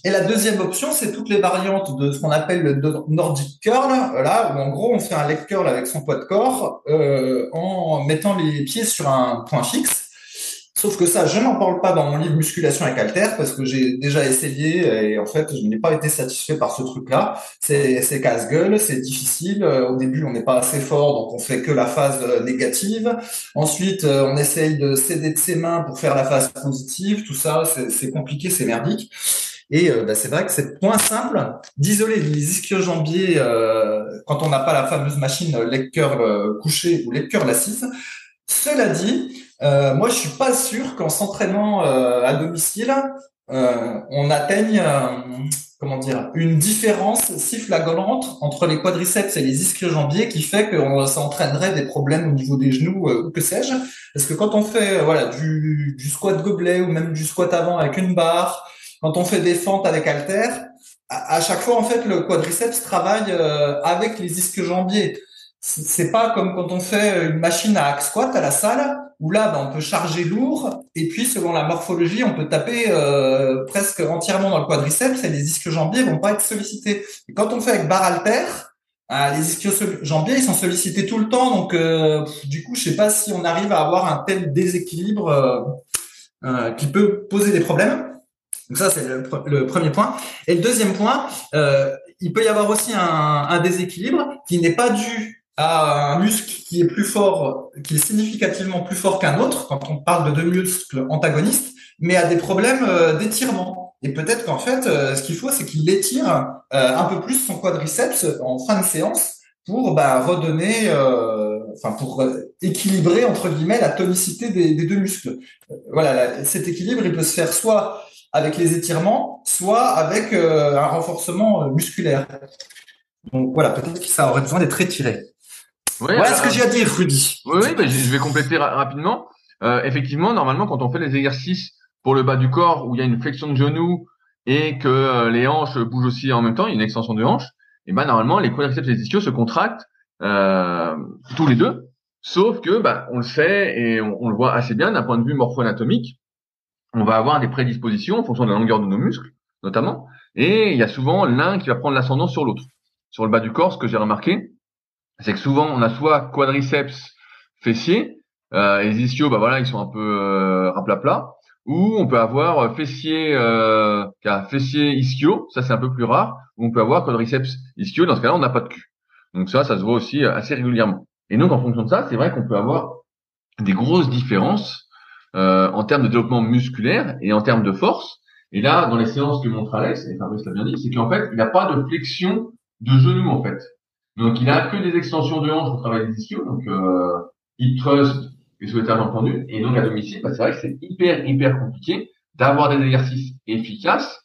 Speaker 2: Et la deuxième option, c'est toutes les variantes de ce qu'on appelle le Nordic Curl, là où en gros, on fait un leg curl avec son poids de corps euh, en mettant les pieds sur un point fixe. Sauf que ça, je n'en parle pas dans mon livre Musculation avec Alter parce que j'ai déjà essayé et en fait, je n'ai pas été satisfait par ce truc-là. C'est, casse-gueule, c'est difficile. Euh, au début, on n'est pas assez fort, donc on fait que la phase euh, négative. Ensuite, euh, on essaye de céder de ses mains pour faire la phase positive. Tout ça, c'est, compliqué, c'est merdique. Et bah, c'est vrai que c'est point simple d'isoler les ischio-jambiers quand on n'a pas la fameuse machine leg curl couché ou leg curl assise. Cela dit, euh, moi, je suis pas sûr qu'en s'entraînant euh, à domicile, euh, on atteigne comment dire une différence si flagrante entre les quadriceps et les ischio-jambiers qui fait que ça entraînerait des problèmes au niveau des genoux ou que sais-je. Parce que quand on fait voilà du, du squat gobelet ou même du squat avant avec une barre, quand on fait des fentes avec halter, à, chaque fois en fait le quadriceps travaille avec les ischio-jambiers c'est pas comme quand on fait une machine à hack squat à la salle où là ben, on peut charger lourd et puis selon la morphologie on peut taper euh, presque entièrement dans le quadriceps et les ischio-jambiers vont pas être sollicités. Quand on fait avec barre alter, euh, les ischio-jambiers ils sont sollicités tout le temps donc euh, du coup je sais pas si on arrive à avoir un tel déséquilibre qui peut poser des problèmes. Donc ça c'est le, premier point. Et le deuxième point, il peut y avoir aussi un, un déséquilibre qui n'est pas dû à un muscle qui est plus fort, qui est significativement plus fort qu'un autre, quand on parle de deux muscles antagonistes, mais a des problèmes euh, d'étirement. Et peut-être qu'en fait, euh, ce qu'il faut, c'est qu'il étire euh, un peu plus son quadriceps en fin de séance pour bah, redonner enfin pour équilibrer entre guillemets la tonicité des deux muscles. voilà, cet équilibre, il peut se faire soit avec les étirements, soit avec un renforcement musculaire. Donc voilà, peut-être que ça aurait besoin d'être étiré. voilà ce que j'ai à dire, Rudy.
Speaker 1: Oui, oui je vais compléter rapidement. Euh, effectivement, normalement, quand on fait les exercices pour le bas du corps où il y a une flexion de genou et que euh, les hanches bougent aussi en même temps, il y a une extension de hanches, et ben normalement les quadriceps et les ischios se contractent euh, tous les deux. Sauf que, bah, on le sait et on, le voit assez bien d'un point de vue morpho-anatomique, on va avoir des prédispositions en fonction de la longueur de nos muscles, notamment, et il y a souvent l'un qui va prendre l'ascendant sur l'autre. Sur le bas du corps, ce que j'ai remarqué, c'est que souvent on a soit quadriceps fessiers, euh, les ischios, bah voilà, ils sont un peu euh, raplapla, ou on peut avoir euh, fessier, euh, fessier ischio, ça c'est un peu plus rare, ou on peut avoir quadriceps ischio, dans ce cas-là on n'a pas de cul. Donc ça, ça se voit aussi euh, assez régulièrement. Et donc en fonction de ça, c'est vrai qu'on peut avoir des grosses différences euh, en termes de développement musculaire et en termes de force. Et là, dans les séances que montre Alex, et Fabrice l'a bien dit, c'est qu'en fait, il n'a pas de flexion de genou en fait. Donc il a que des extensions de hanches pour travailler les ischios, donc euh, hip thrust et souhaitage entendu. Et donc à domicile, bah, c'est vrai que c'est hyper hyper compliqué d'avoir des exercices efficaces,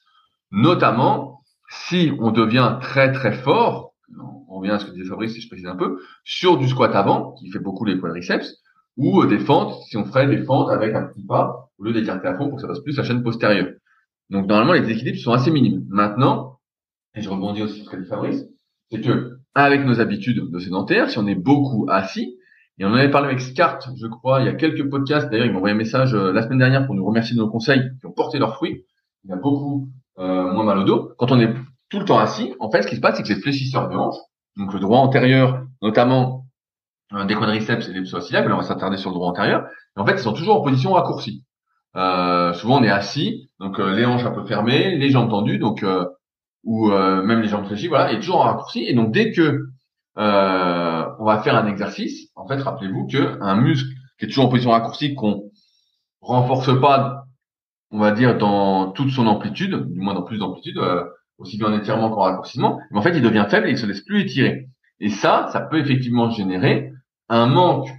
Speaker 1: notamment si on devient très très fort. On revient à ce que disait Fabrice, si je précise un peu, sur du squat avant, qui fait beaucoup les quadriceps, ou des fentes, si on ferait des fentes avec un petit pas, au lieu d'écarter à fond pour que ça passe plus la chaîne postérieure. Donc normalement, les équilibres sont assez minimes. Maintenant, et je rebondis aussi sur ce qu'a dit Fabrice, c'est que avec nos habitudes de sédentaires, si on est beaucoup assis, et on en avait parlé avec Scart, je crois, il y a quelques podcasts, d'ailleurs ils m'ont envoyé un message euh, la semaine dernière pour nous remercier de nos conseils qui ont porté leurs fruits, il y a beaucoup euh, moins mal au dos. Quand on est tout le temps assis, en fait ce qui se passe c'est que les fléchisseurs de hanches, donc le droit antérieur, notamment euh, des quadriceps et des psoas on va s'attarder sur le droit antérieur, et en fait ils sont toujours en position raccourcie. Euh, souvent on est assis, donc les hanches un peu fermées, les jambes tendues, donc ou euh, même les jambes fléchies, voilà, et toujours en raccourci. Et donc dès que euh, on va faire un exercice, en fait, rappelez-vous que un muscle qui est toujours en position raccourcie, qu'on renforce pas, on va dire dans toute son amplitude, du moins dans plus d'amplitude, euh, aussi bien en étirement qu'en raccourcissement, mais en fait, il devient faible et il se laisse plus étirer. Et ça, ça peut effectivement générer un manque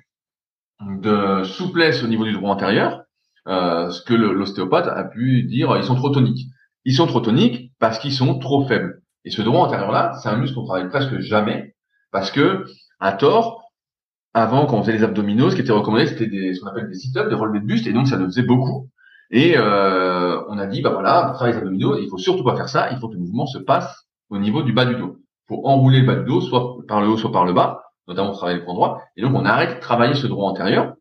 Speaker 1: de souplesse au niveau du droit antérieur, euh, ce que l'ostéopathe a pu dire, ils sont trop toniques. Ils sont trop toniques parce qu'ils sont trop faibles. Et ce droit antérieur-là, c'est un muscle qu'on travaille presque jamais parce que, à tort, avant, quand on faisait les abdominaux, ce qui était recommandé, c'était ce qu'on appelle des sit-ups, des relevés de buste, et donc ça le faisait beaucoup. Et euh, on a dit, bah voilà, pour travailler les abdominaux, il faut surtout pas faire ça, il faut que le mouvement se passe au niveau du bas du dos. Il faut enrouler le bas du dos, soit par le haut, soit par le bas, notamment travailler le point droit. Et donc on arrête de travailler ce droit antérieur,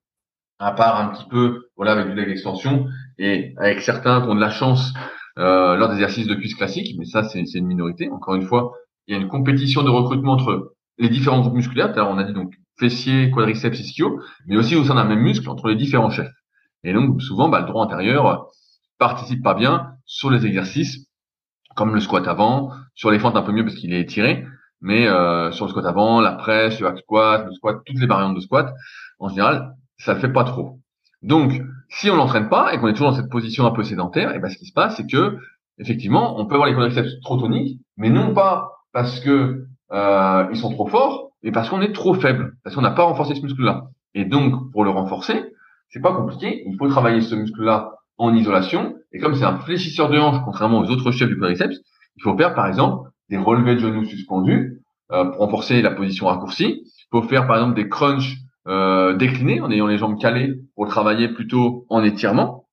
Speaker 1: à part un petit peu, voilà, avec du leg extension, et avec certains qui ont de la chance euh, lors d'exercices de cuisse classiques, mais ça c'est une minorité. Encore une fois, il y a une compétition de recrutement entre les différents groupes musculaires. On a dit donc fessiers, quadriceps, ischio, mais aussi au sein d'un même muscle entre les différents chefs. Et donc souvent, bah, le droit antérieur participe pas bien sur les exercices comme le squat avant, sur les fentes un peu mieux parce qu'il est étiré, mais euh, sur le squat avant, la presse, le hack squat, le squat, toutes les variantes de squat, en général, ça le fait pas trop. Donc, si on l'entraîne pas et qu'on est toujours dans cette position un peu sédentaire, et ben ce qui se passe, c'est que effectivement, on peut avoir les quadriceps trop toniques, mais non pas parce que euh, ils sont trop forts, mais parce qu'on est trop faible, parce qu'on n'a pas renforcé ce muscle-là. Et donc, pour le renforcer, c'est pas compliqué. Il faut travailler ce muscle-là en isolation. Et comme c'est un fléchisseur de hanche, contrairement aux autres chefs du quadriceps, il faut faire par exemple des relevés de genoux suspendus euh, pour renforcer la position raccourcie. Il faut faire par exemple des crunchs euh, décliner en ayant les jambes calées pour travailler plutôt en étirement.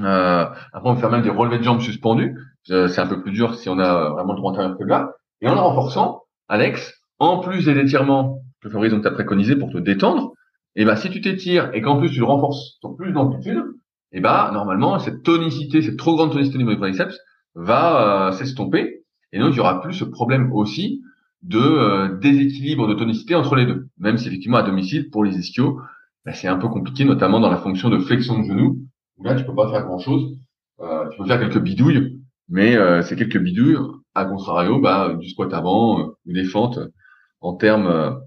Speaker 1: Euh, après, on peut faire même des relevés de jambes suspendus. Euh, c'est un peu plus dur si on a vraiment le droit antérieur que là. Et en renforçant, Alex, en plus des étirements que Fabrice t'a préconisé pour te détendre, et eh ben si tu t'étires et qu'en plus tu renforces sur plus d'amplitude, et eh ben normalement cette tonicité, cette trop grande tonicité du quadriceps va s'estomper et donc il y aura plus ce problème aussi de euh, déséquilibre de tonicité entre les deux. Même si effectivement à domicile, pour les ischios, bah, c'est un peu compliqué, notamment dans la fonction de flexion de genou, là tu peux pas faire grand chose. Euh, tu peux faire quelques bidouilles, mais euh, c'est quelques bidouilles, à contrario, bah, du squat avant ou des fentes en termes,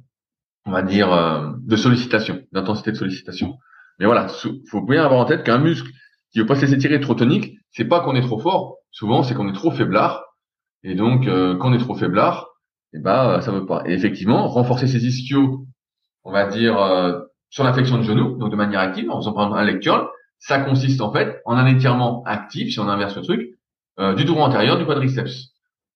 Speaker 1: on va dire, de sollicitation, d'intensité de sollicitation. Mais voilà, faut bien avoir en tête qu'un muscle qui veut pas se laisser tirer trop tonique, c'est pas qu'on est trop fort, souvent c'est qu'on est trop faiblard. Et donc, quand on est trop faiblard, eh ben ça veut pas. Effectivement, renforcer ses ischios on va dire, euh, sur la flexion de genou, donc de manière active, en faisant par exemple un leg curl. Ça consiste en fait en un étirement actif, si on inverse le truc, euh, du dos antérieur du quadriceps.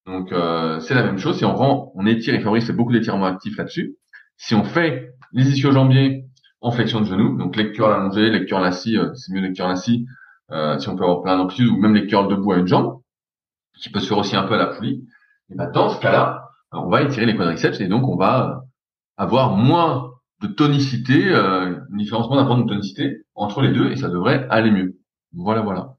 Speaker 1: Donc euh, c'est la même chose. Si on rend, on étire, et fait beaucoup d'étirements actifs là-dessus. Si on fait les ischio-jambiers en flexion de genou, donc leg curl allongé, leg curl assis, c'est mieux leg curl assis, si on peut avoir plein d'amplitude, ou même leg curl debout à une jambe, qui peut se faire aussi un peu à la poulie. Et ben dans ce cas-là, on va étirer les quadriceps et donc on va avoir moins de tonicité, euh, un différencement d'un point de tonicité entre les deux et ça devrait aller mieux. Voilà, voilà.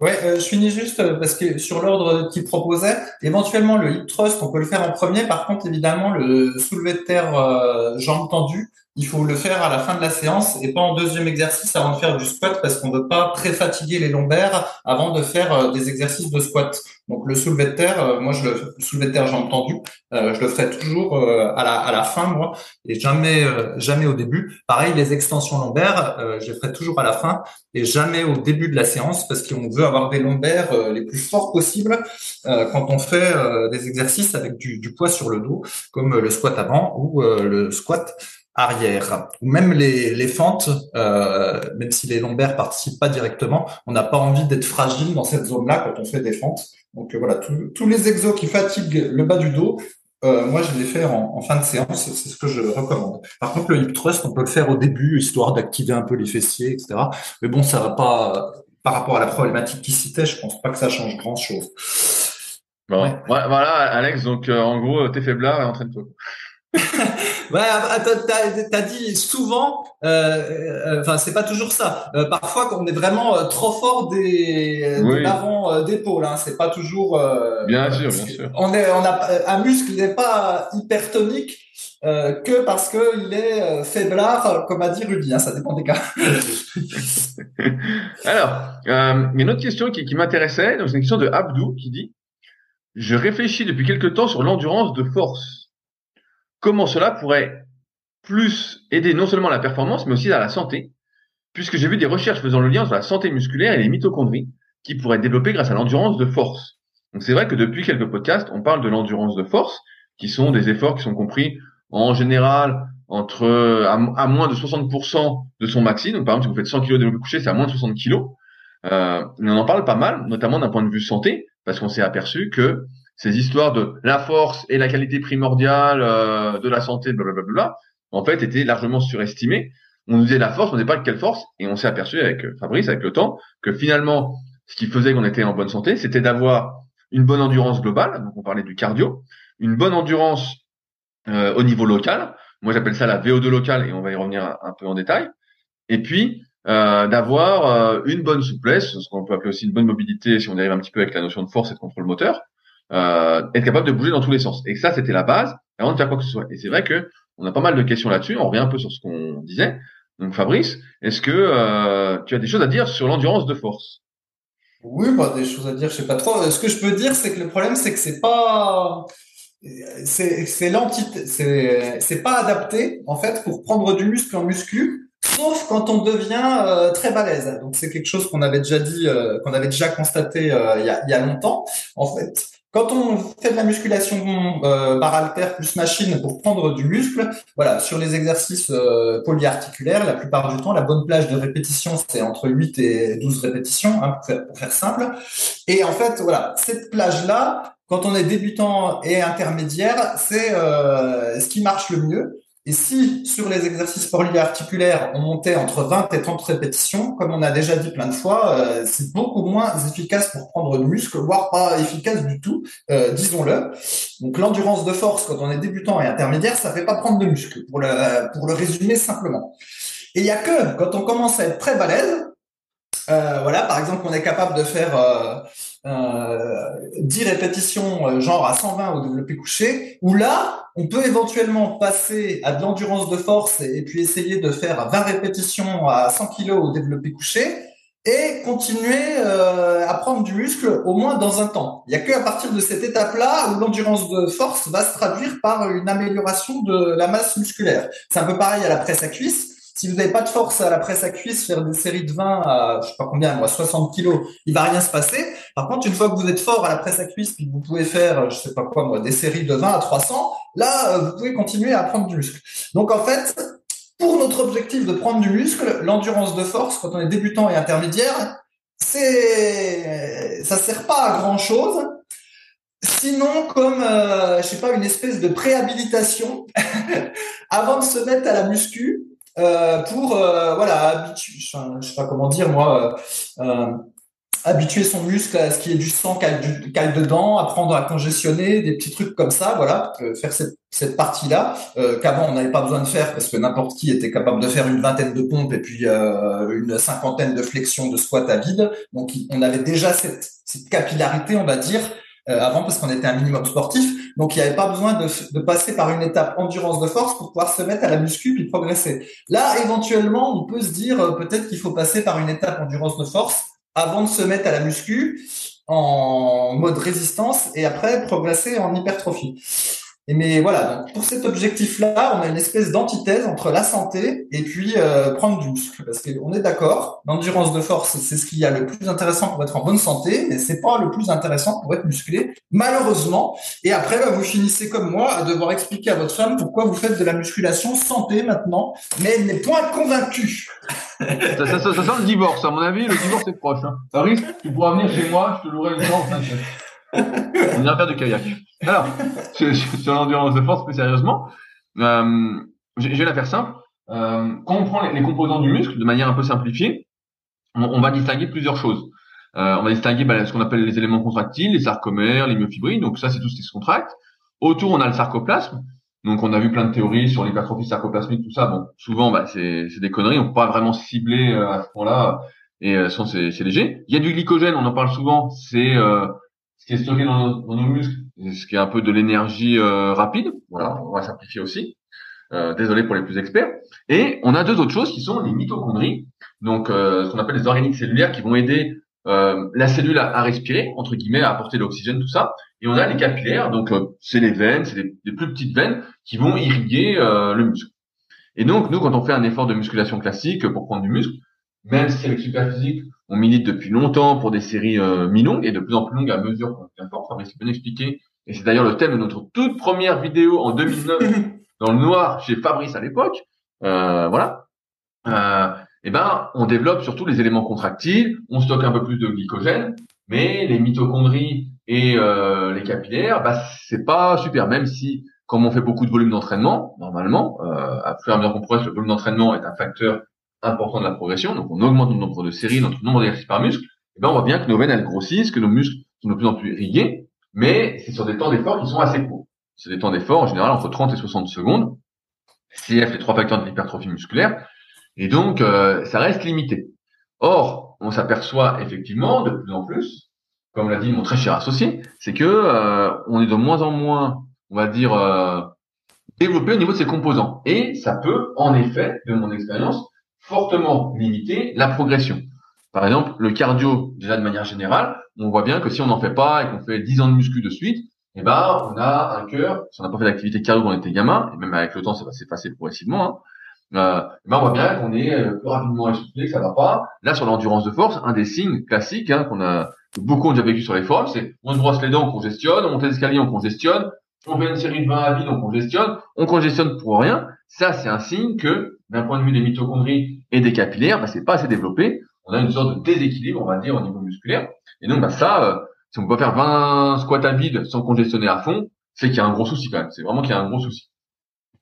Speaker 2: Ouais, euh, je finis juste euh, parce que sur l'ordre qu'il proposait, éventuellement le hip thrust, on peut le faire en premier. Par contre, évidemment, le soulevé de terre euh, jambes tendues, il faut le faire à la fin de la séance et pas en deuxième exercice avant de faire du squat parce qu'on ne veut pas très fatiguer les lombaires avant de faire euh, des exercices de squat. Donc le soulevé de terre, euh, moi je le, soulevé de terre jambes tendues, euh, je le ferai toujours à la à la fin moi et jamais jamais au début. Pareil les extensions lombaires, je les ferai toujours à la fin et jamais au début de la séance parce qu'on veut avoir des lombaires les plus forts possibles quand on fait des exercices avec du poids sur le dos comme le squat avant ou le squat arrière ou même les, les fentes, euh, même si les lombaires participent pas directement, on n'a pas envie d'être fragile dans cette zone-là quand on fait des fentes. Donc euh, voilà, tous les exos qui fatiguent le bas du dos, euh, moi je les fais en, en, fin de séance, c'est ce que je recommande. Par contre, le hip thrust, on peut le faire au début, histoire d'activer un peu les fessiers, etc. Mais bon, ça va pas par rapport à la problématique qui citait, je pense pas que ça change grand chose.
Speaker 1: Bon, ouais. voilà, Alex. Donc, euh, en gros, t'es faiblard et entraîne-toi.
Speaker 2: Ouais, ah, t'as dit souvent, euh, euh, enfin c'est pas toujours ça. Euh, parfois, quand on est vraiment euh, trop fort des, oui. de l'avant d'épaule, hein, c'est pas toujours.
Speaker 1: bien sûr, bien sûr.
Speaker 2: On est, on a un muscle n'est pas hypertonique que parce que il est faiblard, comme a dit Rudy. Hein, ça dépend des cas.
Speaker 1: Alors, une autre question qui, qui m'intéressait. Donc c'est une question de Abdou qui dit je réfléchis depuis quelque temps sur l'endurance de force comment cela pourrait plus aider non seulement à la performance, mais aussi à la santé, puisque j'ai vu des recherches faisant le lien entre la santé musculaire et les mitochondries, qui pourraient être développées grâce à l'endurance de force. Donc c'est vrai que depuis quelques podcasts, on parle de l'endurance de force, qui sont des efforts qui sont compris en général entre à, moins de 60% de son maxi. Donc par exemple, si vous faites 100 kg de développé couché, c'est à moins de 60 kg. Euh, on en parle pas mal, notamment d'un point de vue santé, parce qu'on s'est aperçu que ces histoires de la force et la qualité primordiale euh, de la santé, blablabla, en fait, étaient largement surestimées. On nous disait la force, on ne pas de quelle force, et on s'est aperçu avec euh, Fabrice, avec le temps, que finalement, ce qui faisait qu'on était en bonne santé, c'était d'avoir une bonne endurance globale, donc on parlait du cardio, une bonne endurance euh, au niveau local, moi j'appelle ça la VO2 locale, et on va y revenir un, peu en détail, et puis euh, d'avoir une bonne souplesse, ce qu'on peut appeler aussi une bonne mobilité si on arrive un petit peu avec la notion de force et de contrôle moteur, euh, être capable de bouger dans tous les sens. Et ça, c'était la base avant de faire quoi que ce soit. Et c'est vrai que on a pas mal de questions là-dessus. On revient un peu sur ce qu'on disait. Donc Fabrice, est-ce que euh, tu as des choses à dire sur l'endurance de force?
Speaker 2: Oui, bah, des choses à dire, je sais pas trop. Ce que je peux dire, c'est que le problème, c'est que c'est pas c'est c'est pas adapté en fait pour prendre du muscle en muscu sauf quand on devient euh, très balèze donc c'est quelque chose qu'on avait déjà dit euh, qu'on avait déjà constaté euh, il, y a, il y a longtemps en fait quand on fait de la musculation euh, par halter plus machine pour prendre du muscle, voilà, sur les exercices euh, polyarticulaires, la plupart du temps, la bonne plage de répétition, c'est entre 8 et 12 répétitions, hein, pour, faire, pour, faire, simple. Et en fait, voilà, cette plage-là, quand on est débutant et intermédiaire, c'est euh, ce qui marche le mieux. Et si sur les exercices polyarticulaires, on montait entre 20 et 30 répétitions, comme on a déjà dit plein de fois, euh, c'est beaucoup moins efficace pour prendre du muscle, voire pas efficace du tout, euh, disons-le. Donc l'endurance de force, quand on est débutant et intermédiaire, ça fait pas prendre de muscle, pour le, pour le résumer simplement. Et il y a que quand on commence à être très balèze, euh, voilà, par exemple, on est capable de faire 10 répétitions, euh, genre à 120 au développé couché, où là, on peut éventuellement passer à de l'endurance de force et, puis essayer de faire 20 répétitions à 100 kg au développé couché et continuer euh, à prendre du muscle au moins dans un temps. Il n'y a que à partir de cette étape-là où l'endurance de force va se traduire par une amélioration de la masse musculaire. C'est un peu pareil à la presse à cuisse si vous n'avez pas de force à la presse à cuisse, faire des séries de 20 à, je sais pas combien, moi, 60 kilos, il va rien se passer. Par contre, une fois que vous êtes fort à la presse à cuisse, puis vous pouvez faire, je sais pas quoi, moi, des séries de 20 à 300, là, euh, vous pouvez continuer à prendre du muscle. Donc, en fait, pour notre objectif de prendre du muscle, l'endurance de force, quand on est débutant et intermédiaire, c'est ça sert pas à grand chose. Sinon, comme euh, je sais pas une espèce de préhabilitation avant de se mettre à la muscu euh, pour euh, voilà habituer, je sais pas comment dire moi, euh, habituer son muscle à ce qui est du sang cale dedans, apprendre à congestionner, des petits trucs comme ça, voilà, faire cette, partie-là euh, qu'avant on n'avait pas besoin de faire parce que n'importe qui était capable de faire une vingtaine de pompes et puis une cinquantaine de flexions de squat à vide. Donc on avait déjà cette capillarité, on va dire, euh, avant parce qu'on était un minimum sportif. Donc il n'y avait pas besoin de, passer par une étape endurance de force pour pouvoir se mettre à la muscu puis progresser. Là, éventuellement, on peut se dire euh, peut-être qu'il faut passer par une étape endurance de force avant de se mettre à la muscu en mode résistance et après progresser en hypertrophie mais voilà, pour cet objectif-là, on a une espèce d'antithèse entre la santé et puis euh, prendre du muscle. Parce qu'on est d'accord, l'endurance de force, c'est ce qu'il y a le plus intéressant pour être en bonne santé, mais c'est pas le plus intéressant pour être musclé, malheureusement. Et après, bah, vous finissez comme moi à devoir expliquer à votre femme pourquoi vous faites de la musculation santé maintenant, mais elle n'est point convaincue.
Speaker 1: ça, ça, ça, sent le divorce, à mon avis, le divorce est proche. Hein. Paris, tu pourras venir chez moi, je te louerai une chambre. On ira faire du kayak. Alors, sur, l'endurance de force, plus sérieusement, euh, je vais la faire simple. Euh, quand on prend les, composants du muscle de manière un peu simplifiée, on, va distinguer plusieurs choses. Euh, on va distinguer bah, ce qu'on appelle les éléments contractiles, les sarcomères, les myofibrilles. Donc ça, c'est tout ce qui se contracte. Autour, on a le sarcoplasme. Donc on a vu plein de théories sur l'hypertrophie sarcoplasmique, tout ça. Bon, souvent, bah, c'est des conneries. On peut pas vraiment cibler euh, à ce point-là. Et euh, c'est léger. Il y a du glycogène, on en parle souvent. C'est euh, qui est stocké dans nos, muscles, ce qui est un peu de l'énergie euh, rapide. Voilà, on va simplifier aussi. Euh, désolé pour les plus experts. Et on a deux autres choses qui sont les mitochondries, donc euh, ce qu'on appelle les organiques cellulaires qui vont aider la cellule à, respirer, entre guillemets, à apporter de l'oxygène, tout ça. Et on a les capillaires, donc c'est les veines, c'est des, plus petites veines qui vont irriguer le muscle. Et donc nous, quand on fait un effort de musculation classique pour prendre du muscle, même si avec super physique, on milite depuis longtemps pour des séries euh, mi-longues et de plus en plus longues à mesure qu'on devient fort. Fabrice bien expliqué. Et c'est d'ailleurs le thème de notre toute première vidéo en 2009 dans le noir chez Fabrice à l'époque. Euh, voilà. Euh, et eh ben, on développe surtout les éléments contractiles, on stocke un peu plus de glycogène, mais les mitochondries et euh, les capillaires, bah, c'est pas super. Même si, comme on fait beaucoup de volume d'entraînement, normalement, euh, à plus à mesure qu'on progresse, le volume d'entraînement est un facteur important de la progression, donc on augmente le nombre de séries, notre nombre d'exercices par muscle, et eh ben on voit bien que nos veines elles grossissent, que nos muscles sont de plus en plus irrigués, mais c'est sur des temps d'effort qui sont assez courts. C'est des temps d'effort en général entre 30 et 60 secondes. CF, les trois facteurs de l'hypertrophie musculaire, et donc euh, ça reste limité. Or, on s'aperçoit effectivement de plus en plus, comme l'a dit mon très cher associé, c'est que euh, on est de moins en moins, on va dire, euh, développé au niveau de ses composants. Et ça peut, en effet, de mon expérience, fortement limiter la progression. Par exemple, le cardio, déjà de manière générale, on voit bien que si on n'en fait pas et qu'on fait 10 ans de muscu de suite, eh ben, on a un cœur, si on n'a pas fait d'activité cardio quand on était gamin, et même avec le temps, ça va s'effacer progressivement, hein, euh, eh ben, on voit bien qu'on est euh, plus rapidement essoufflé, que ça va pas. Là, sur l'endurance de force, un des signes classiques hein, qu'on a, beaucoup ont déjà vécu sur les forums, c'est on se brosse les dents, on congestionne, on monte l'escalier, on congestionne, on fait une série de 20 à vide, on congestionne, on congestionne pour rien. Ça, c'est un signe que d'un point de vue des mitochondries et des capillaires, bah, c'est pas assez développé. On a une sorte de déséquilibre, on va dire, au niveau musculaire. Et donc, bah, ça, euh, si on peut faire 20 squats à vide sans congestionner à fond, c'est qu'il y a un gros souci quand même. C'est vraiment qu'il y a un gros souci.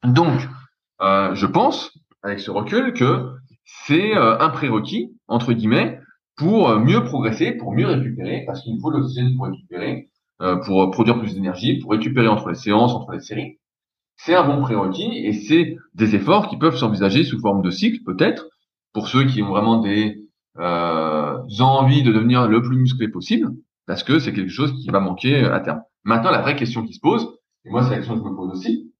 Speaker 1: Donc, euh, je pense, avec ce recul, que c'est euh, un prérequis, entre guillemets, pour mieux progresser, pour mieux récupérer, parce qu'il faut l'oxygène pour récupérer, pour produire plus d'énergie, pour récupérer entre les séances, entre les séries c'est un bon prérequis et c'est des efforts qui peuvent s'envisager sous forme de cycle peut-être pour ceux qui ont vraiment des euh, envies de devenir le plus musclé possible parce que c'est quelque chose qui va manquer à terme. Maintenant, la vraie question qui se pose, et moi c'est la question que je me pose aussi,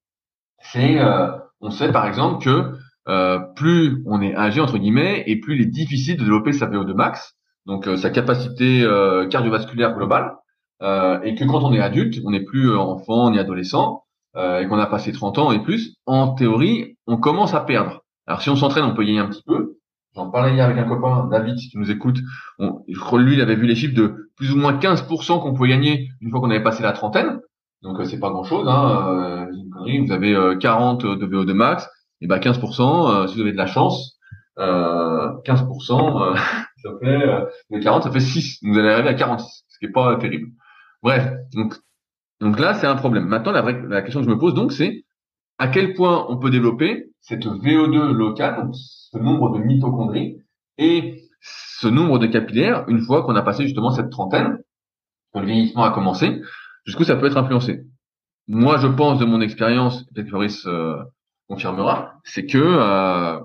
Speaker 1: c'est euh, on sait par exemple que euh, plus on est âgé entre guillemets et plus il est difficile de développer sa VO2 max, donc euh, sa capacité euh, cardiovasculaire globale, et que quand on est adulte, on n'est plus enfant ni adolescent, euh, et qu'on a passé 30 ans et plus, en théorie, on commence à perdre. Alors si on s'entraîne, on peut gagner un petit peu. J'en parlais hier avec un copain, David, si tu nous écoutes. crois lui, il avait vu les chiffres de plus ou moins 15% qu'on pouvait gagner une fois qu'on avait passé la trentaine. Donc euh, c'est pas grand-chose. Hein. Euh. Vous avez 40 de VO2 max. et ben 15%, si vous avez de la chance, 15%, ça fait 40, ça fait 6. Vous allez arriver à 46, ce qui est pas terrible. Bref, donc donc là, c'est un problème. Maintenant, la, vraie, question que je me pose donc, c'est à quel point on peut développer cette VO2 locale, ce nombre de mitochondries, et ce nombre de capillaires une fois qu'on a passé justement cette trentaine, que le vieillissement a commencé, jusqu'où ça peut être influencé. Moi, je pense de mon expérience, peut-être Fabrice euh, confirmera, c'est que euh,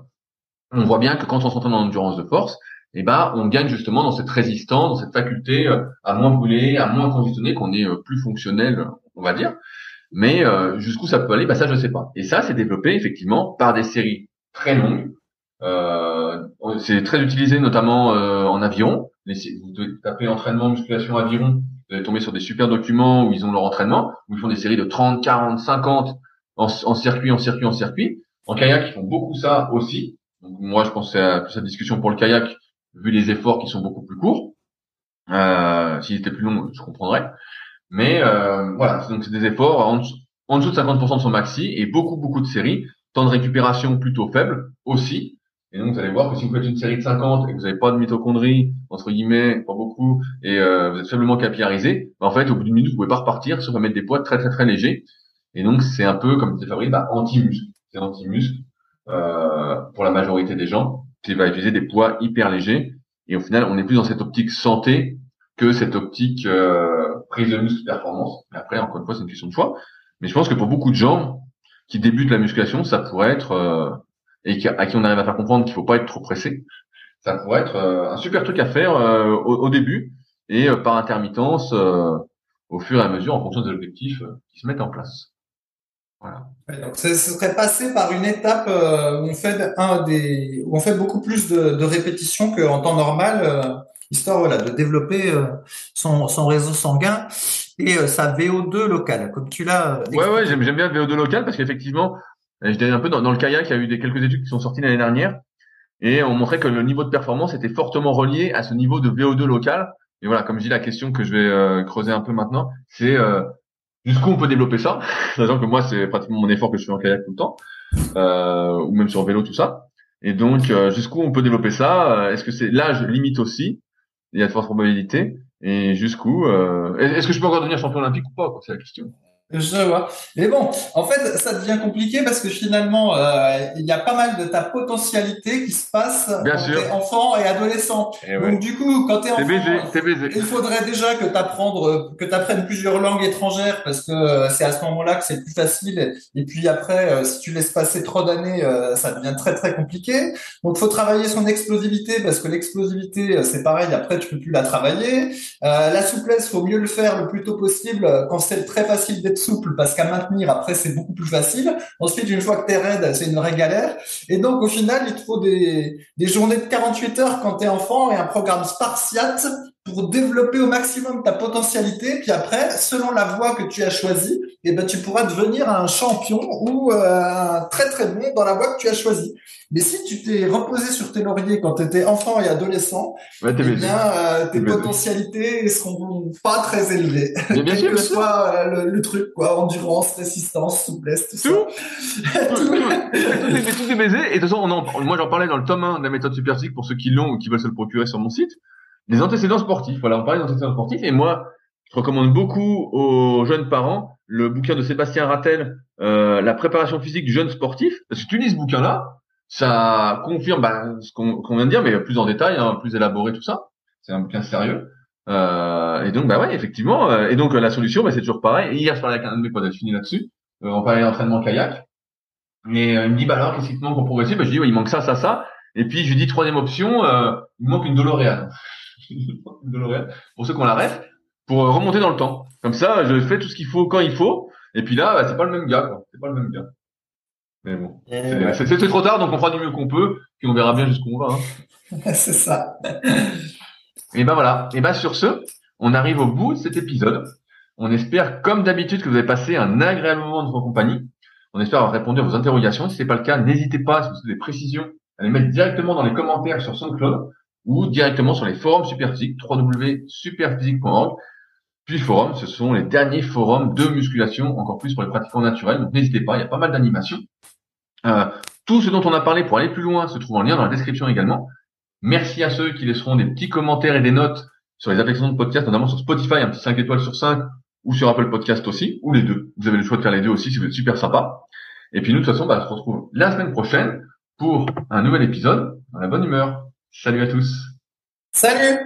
Speaker 1: on voit bien que quand on s'entraîne en endurance de force, eh ben, on gagne justement dans cette résistance, dans cette faculté euh, à moins brûler, à moins congestionner, qu'on est euh, plus fonctionnel, on va dire. Mais euh, jusqu'où ça peut aller, bah ça je sais pas. Et ça, c'est développé effectivement par des séries très longues. Euh, c'est très utilisé notamment en aviron. vous tapez entraînement musculation aviron, vous allez tomber sur des super documents où ils ont leur entraînement, où ils font des séries de 30, 40, 50 en, circuit, en circuit, en circuit. En kayak, ils font beaucoup ça aussi. Moi, je pense à cette discussion pour le kayak vu les efforts qui sont beaucoup plus courts. Euh, S'ils étaient plus longs, je comprendrais. Mais euh, voilà, donc c'est des efforts en, dessous de 50% de son maxi et beaucoup beaucoup de séries, temps de récupération plutôt faible aussi. Et donc vous allez voir que si vous faites une série de 50 et que vous n'avez pas de mitochondrie, entre guillemets, pas beaucoup, et euh, vous êtes faiblement capillarisé, bah, en fait au bout d'une minute vous pouvez pas repartir, sauf à mettre des poids très très très légers. Et donc c'est un peu comme disait Fabrice, bah, anti-muscle. C'est anti-muscle euh, pour la majorité des gens qui va utiliser des poids hyper légers. Et au final, on est plus dans cette optique santé que cette optique euh, prise de muscle performance. Mais après, encore une fois, c'est une question de choix. Mais je pense que pour beaucoup de gens qui débutent la musculation, ça pourrait être euh, et à qui on arrive à faire comprendre qu'il faut pas être trop pressé, ça pourrait être euh, un super truc à faire au, au, début et par intermittence au fur et à mesure en fonction des objectifs qui se mettent en place.
Speaker 2: Voilà. donc ce serait passé par une étape euh, où on fait un des où on fait beaucoup plus de, de répétitions qu'en temps normal, euh, histoire voilà de développer euh, son, son réseau sanguin et sa VO2 locale, comme tu l'as.
Speaker 1: Ouais ouais j'aime bien le VO2 local parce qu'effectivement, je dirais un peu dans, dans, le kayak, il y a eu des quelques études qui sont sorties l'année dernière et on montrait que le niveau de performance était fortement relié à ce niveau de VO2 local. Et voilà, comme je dis, la question que je vais creuser un peu maintenant, c'est jusqu'où on peut développer ça, sachant que moi c'est pratiquement mon effort que je fais en kayak tout le temps, euh, ou même sur vélo tout ça. Et donc euh, jusqu'où on peut développer ça euh, Est-ce que c'est l'âge limite aussi Il y a de fortes probabilités. Et jusqu'où euh, Est-ce que je peux encore devenir champion olympique ou pas C'est la question.
Speaker 2: Je vois. Mais bon, en fait, ça devient compliqué parce que finalement, euh, il y a pas mal de ta potentialité qui se passe
Speaker 1: Bien
Speaker 2: quand t'es enfant et adolescent.
Speaker 1: Et
Speaker 2: Donc du coup, quand t'es enfant,
Speaker 1: baisé,
Speaker 2: il faudrait déjà que t'apprennes que t'apprennes plusieurs langues étrangères parce que euh, c'est à ce moment-là que c'est plus facile. Et puis après, euh, si tu laisses passer trop d'années, euh, ça devient très très compliqué. Donc faut travailler son explosivité parce que l'explosivité, c'est pareil. Après, tu peux plus la travailler. la souplesse, faut mieux le faire le plus tôt possible quand c'est très facile d'être parce qu'à maintenir, après, c'est beaucoup plus facile. Ensuite, une fois que tu es raide, c'est une vraie galère. Et donc, au final, il te faut des, des journées de 48 heures quand tu es enfant et un programme spartiate pour développer au maximum ta potentialité. Puis après, selon la voie que tu as choisie, eh ben, tu pourras devenir un champion ou euh, un très très bon dans la voie que tu as choisie. Mais si tu t'es reposé sur tes lauriers quand tu étais enfant et adolescent,
Speaker 1: ouais,
Speaker 2: eh bien, euh, tes potentialités seront pas très élevées.
Speaker 1: Bien sûr,
Speaker 2: que soit euh, le, truc, quoi, endurance, résistance, souplesse, tout,
Speaker 1: tout ça. tout, tout, tout, tout, est baisé. Et de toute façon, on en, moi j'en parlais dans le tome 1 de la méthode superphysique pour ceux qui l'ont ou qui veulent se le procurer sur mon site. Les antécédents sportifs. Voilà, on parlait d'antécédents sportifs. Et moi, je recommande beaucoup aux jeunes parents le bouquin de Sébastien Rattel, euh, La préparation physique du jeune sportif. Parce que tu lis ce bouquin-là, ça confirme bah, ce qu'on vient de dire, mais plus en détail, hein, plus élaboré, tout ça. C'est un bouquin sérieux. Euh, et donc, bah ouais, effectivement. Euh, et donc, la solution, bah, c'est toujours pareil. Hier, je parlais avec un de mes potes, fini là-dessus. Euh, on parlait d'entraînement kayak. Et euh, il me dit, bah alors, qu'est-ce qui te manque pour progresser? Bah, Je dis, ouais, il manque ça, ça, ça. Et puis, je lui dis, troisième option, euh, il manque une Doloréane. une Doloréane. Pour ceux qui ont la ref, pour remonter dans le temps. Comme ça, je fais tout ce qu'il faut quand il faut. Et puis là, bah, c'est pas le même gars, quoi. C'est pas le même gars. Mais bon, c'est trop tard, donc on fera du mieux qu'on peut, puis on verra bien jusqu'où on va.
Speaker 2: Hein. c'est ça.
Speaker 1: Et ben voilà. Et ben sur ce, on arrive au bout de cet épisode. On espère, comme d'habitude, que vous avez passé un agréable moment de votre compagnie. On espère avoir répondu à vos interrogations. Si c'est pas le cas, n'hésitez pas, si vous avez des précisions, à les mettre directement dans les commentaires sur SoundCloud ou directement sur les forums Superphysique, www.superphysique.org. Puis forum, ce sont les derniers forums de musculation, encore plus pour les pratiquants naturels. Donc n'hésitez pas, il y a pas mal d'animations. Euh, Tout ce dont on a parlé pour aller plus loin se trouve en lien dans la description également. Merci à ceux qui laisseront des petits commentaires et des notes sur les applications de podcast, notamment sur Spotify, un petit 5 étoiles sur 5, ou sur Apple Podcast aussi, ou les deux. Vous avez le choix de faire les deux aussi si vous êtes super sympa. Et puis nous, de toute façon, bah, on se retrouve la semaine prochaine pour un nouvel épisode dans la bonne humeur. Salut à tous.
Speaker 2: Salut